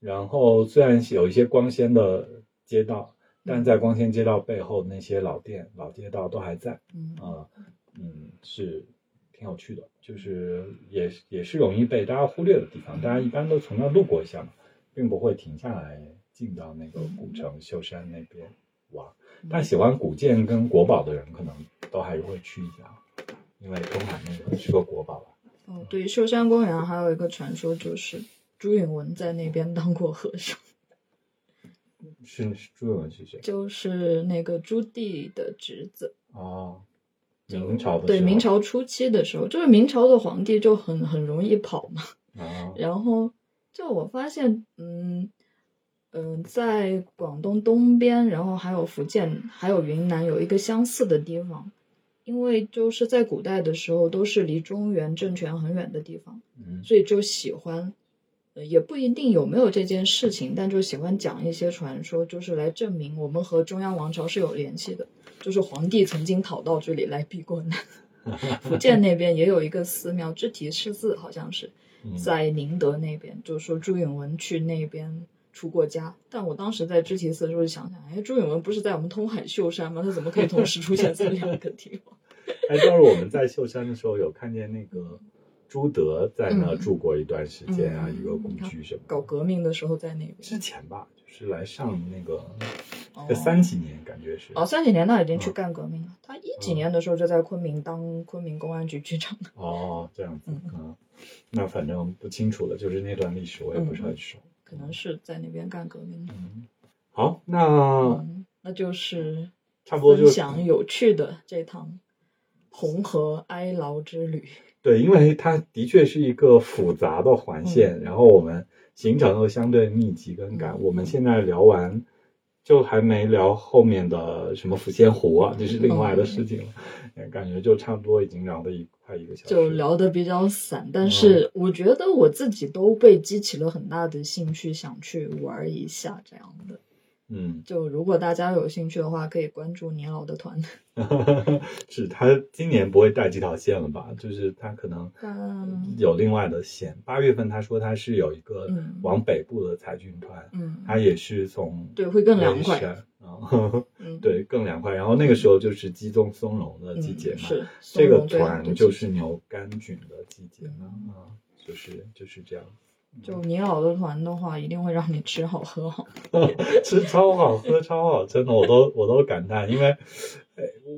Speaker 1: 然后虽然有一些光鲜的街道，但在光鲜街道背后，那些老店、老街道都还在。
Speaker 2: 嗯
Speaker 1: 啊，嗯，是挺有趣的，就是也也是容易被大家忽略的地方。大家一般都从那路过一下嘛，并不会停下来进到那个古城秀山那边玩。但喜欢古建跟国宝的人，可能都还是会去一下，因为东海那个是个国宝。
Speaker 2: 哦，对，寿山公园还有一个传说，就是朱允文在那边当过和尚。<laughs>
Speaker 1: 是朱允文是谁？
Speaker 2: 就是那个朱棣的侄子。
Speaker 1: 哦，明朝的
Speaker 2: 对明朝初期的时候，就是明朝的皇帝就很很容易跑嘛。
Speaker 1: 啊。
Speaker 2: 然后就我发现，嗯嗯，在广东东边，然后还有福建，还有云南，有一个相似的地方。因为就是在古代的时候，都是离中原政权很远的地方，所以就喜欢，呃，也不一定有没有这件事情，但就喜欢讲一些传说，就是来证明我们和中央王朝是有联系的，就是皇帝曾经逃到这里来避过难。<laughs> 福建那边也有一个寺庙，知提赤寺，好像是在宁德那边，就是说朱允文去那边。出过家，但我当时在知提寺的时候想想，哎，朱允文不是在我们通海秀山吗？他怎么可以同时出现在两个地方？<laughs>
Speaker 1: 哎，当时我们在秀山的时候，有看见那个朱德在那住过一段时间啊，一个故居什么。
Speaker 2: 搞革命的时候在那边。
Speaker 1: 之前吧，就是来上那个，三几年感觉是。
Speaker 2: 哦，三几年他已经去干革命了。他一几年的时候就在昆明当昆明公安局局长。
Speaker 1: 哦，这样子啊，那反正不清楚了，就是那段历史我也不是很熟。
Speaker 2: 可能是在那边干革命的。
Speaker 1: 好，那
Speaker 2: 那就是
Speaker 1: 差不多
Speaker 2: 就想有趣的这趟红河哀牢之旅。
Speaker 1: 对，因为它的确是一个复杂的环线，然后我们行程又相对密集跟赶。我们现在聊完，就还没聊后面的什么抚仙湖啊，这是另外的事情了。感觉就差不多已经聊的一。快一个小时，
Speaker 2: 就聊得比较散，但是我觉得我自己都被激起了很大的兴趣，想去玩一下这样的。
Speaker 1: 嗯，
Speaker 2: 就如果大家有兴趣的话，可以关注年老的团。<laughs>
Speaker 1: 是他今年不会带这条线了吧？就是他可能有另外的线。八月份他说他是有一个往北部的采菌团，
Speaker 2: 嗯，
Speaker 1: 他也是从
Speaker 2: 对会更凉快
Speaker 1: 啊，<laughs> 对更凉快。然后那个时候就是鸡枞松茸的季节嘛，
Speaker 2: 是
Speaker 1: 这个团就是牛肝菌的季节嘛，啊，就是就是这样。
Speaker 2: 就你老的团的话，一定会让你吃好喝好，<laughs>
Speaker 1: 吃超好喝超好，真的我都我都感叹，因为，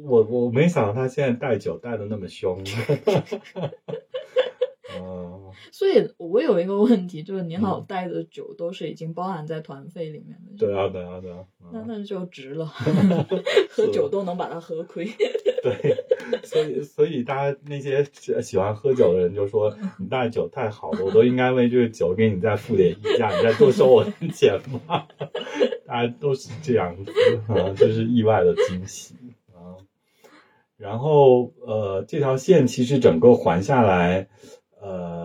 Speaker 1: 我我没想到他现在带酒带的那么凶。<laughs> 嗯，
Speaker 2: 所以我有一个问题，就是您老带的酒都是已经包含在团费里面的。
Speaker 1: 对啊，对啊，对啊。
Speaker 2: 那那就值了，<laughs> 喝酒都能把它喝亏。
Speaker 1: 对，<laughs> 所以所以大家那些喜欢喝酒的人就说 <laughs> 你带酒太好了，我都应该为这个酒给你再付点溢价，你再多收我点钱吗？大家都是这样子啊，这是意外的惊喜啊。然后呃，这条线其实整个环下来。呃，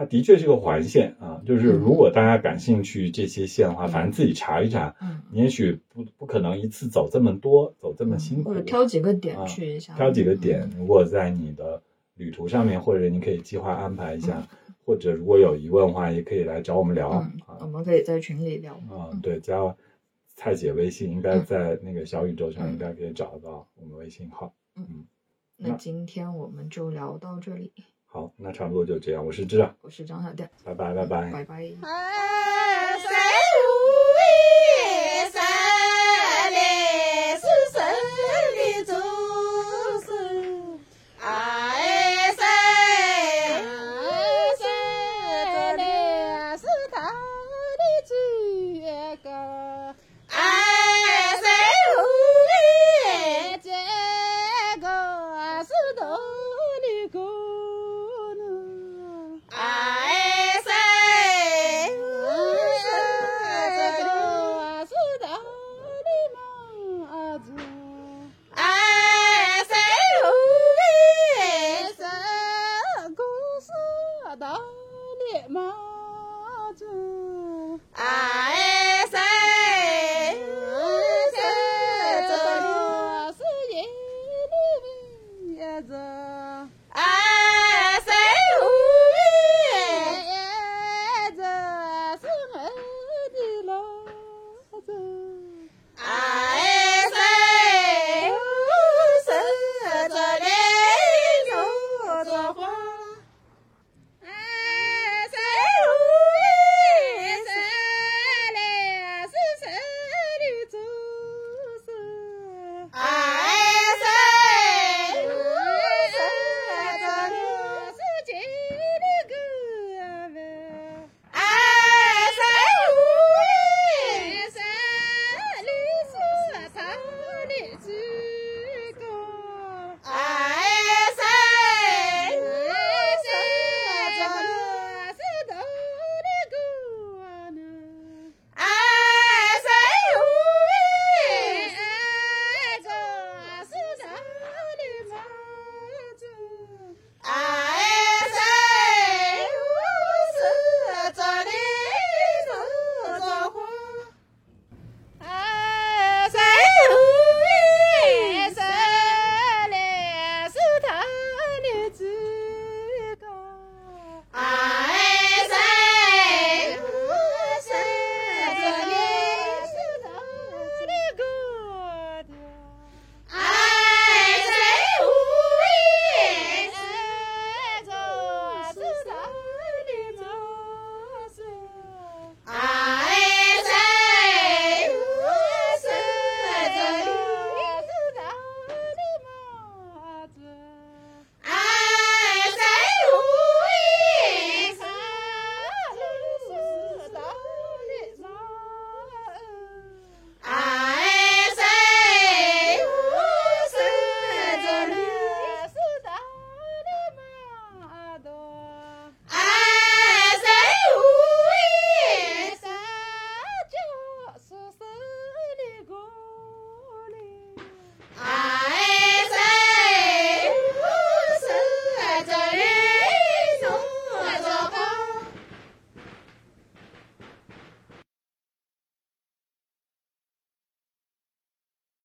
Speaker 1: 它的确是个环线啊，就是如果大家感兴趣这些线的话，反正自己查一查。
Speaker 3: 嗯，
Speaker 1: 你也许不不可能一次走这么多，走这么辛苦，
Speaker 3: 或者挑几个点去一下。
Speaker 1: 挑几个点，如果在你的旅途上面，或者你可以计划安排一下，或者如果有疑问的话，也可以来找我们聊啊。
Speaker 3: 我们可以在群里聊。
Speaker 1: 啊，对，加蔡姐微信，应该在那个小宇宙上应该可以找得到我们微信号。
Speaker 3: 嗯，那今天我们就聊到这里。
Speaker 1: 好，那差不多就这样。我是知啊，
Speaker 3: 我是张小店，
Speaker 1: 拜拜拜拜
Speaker 3: 拜拜。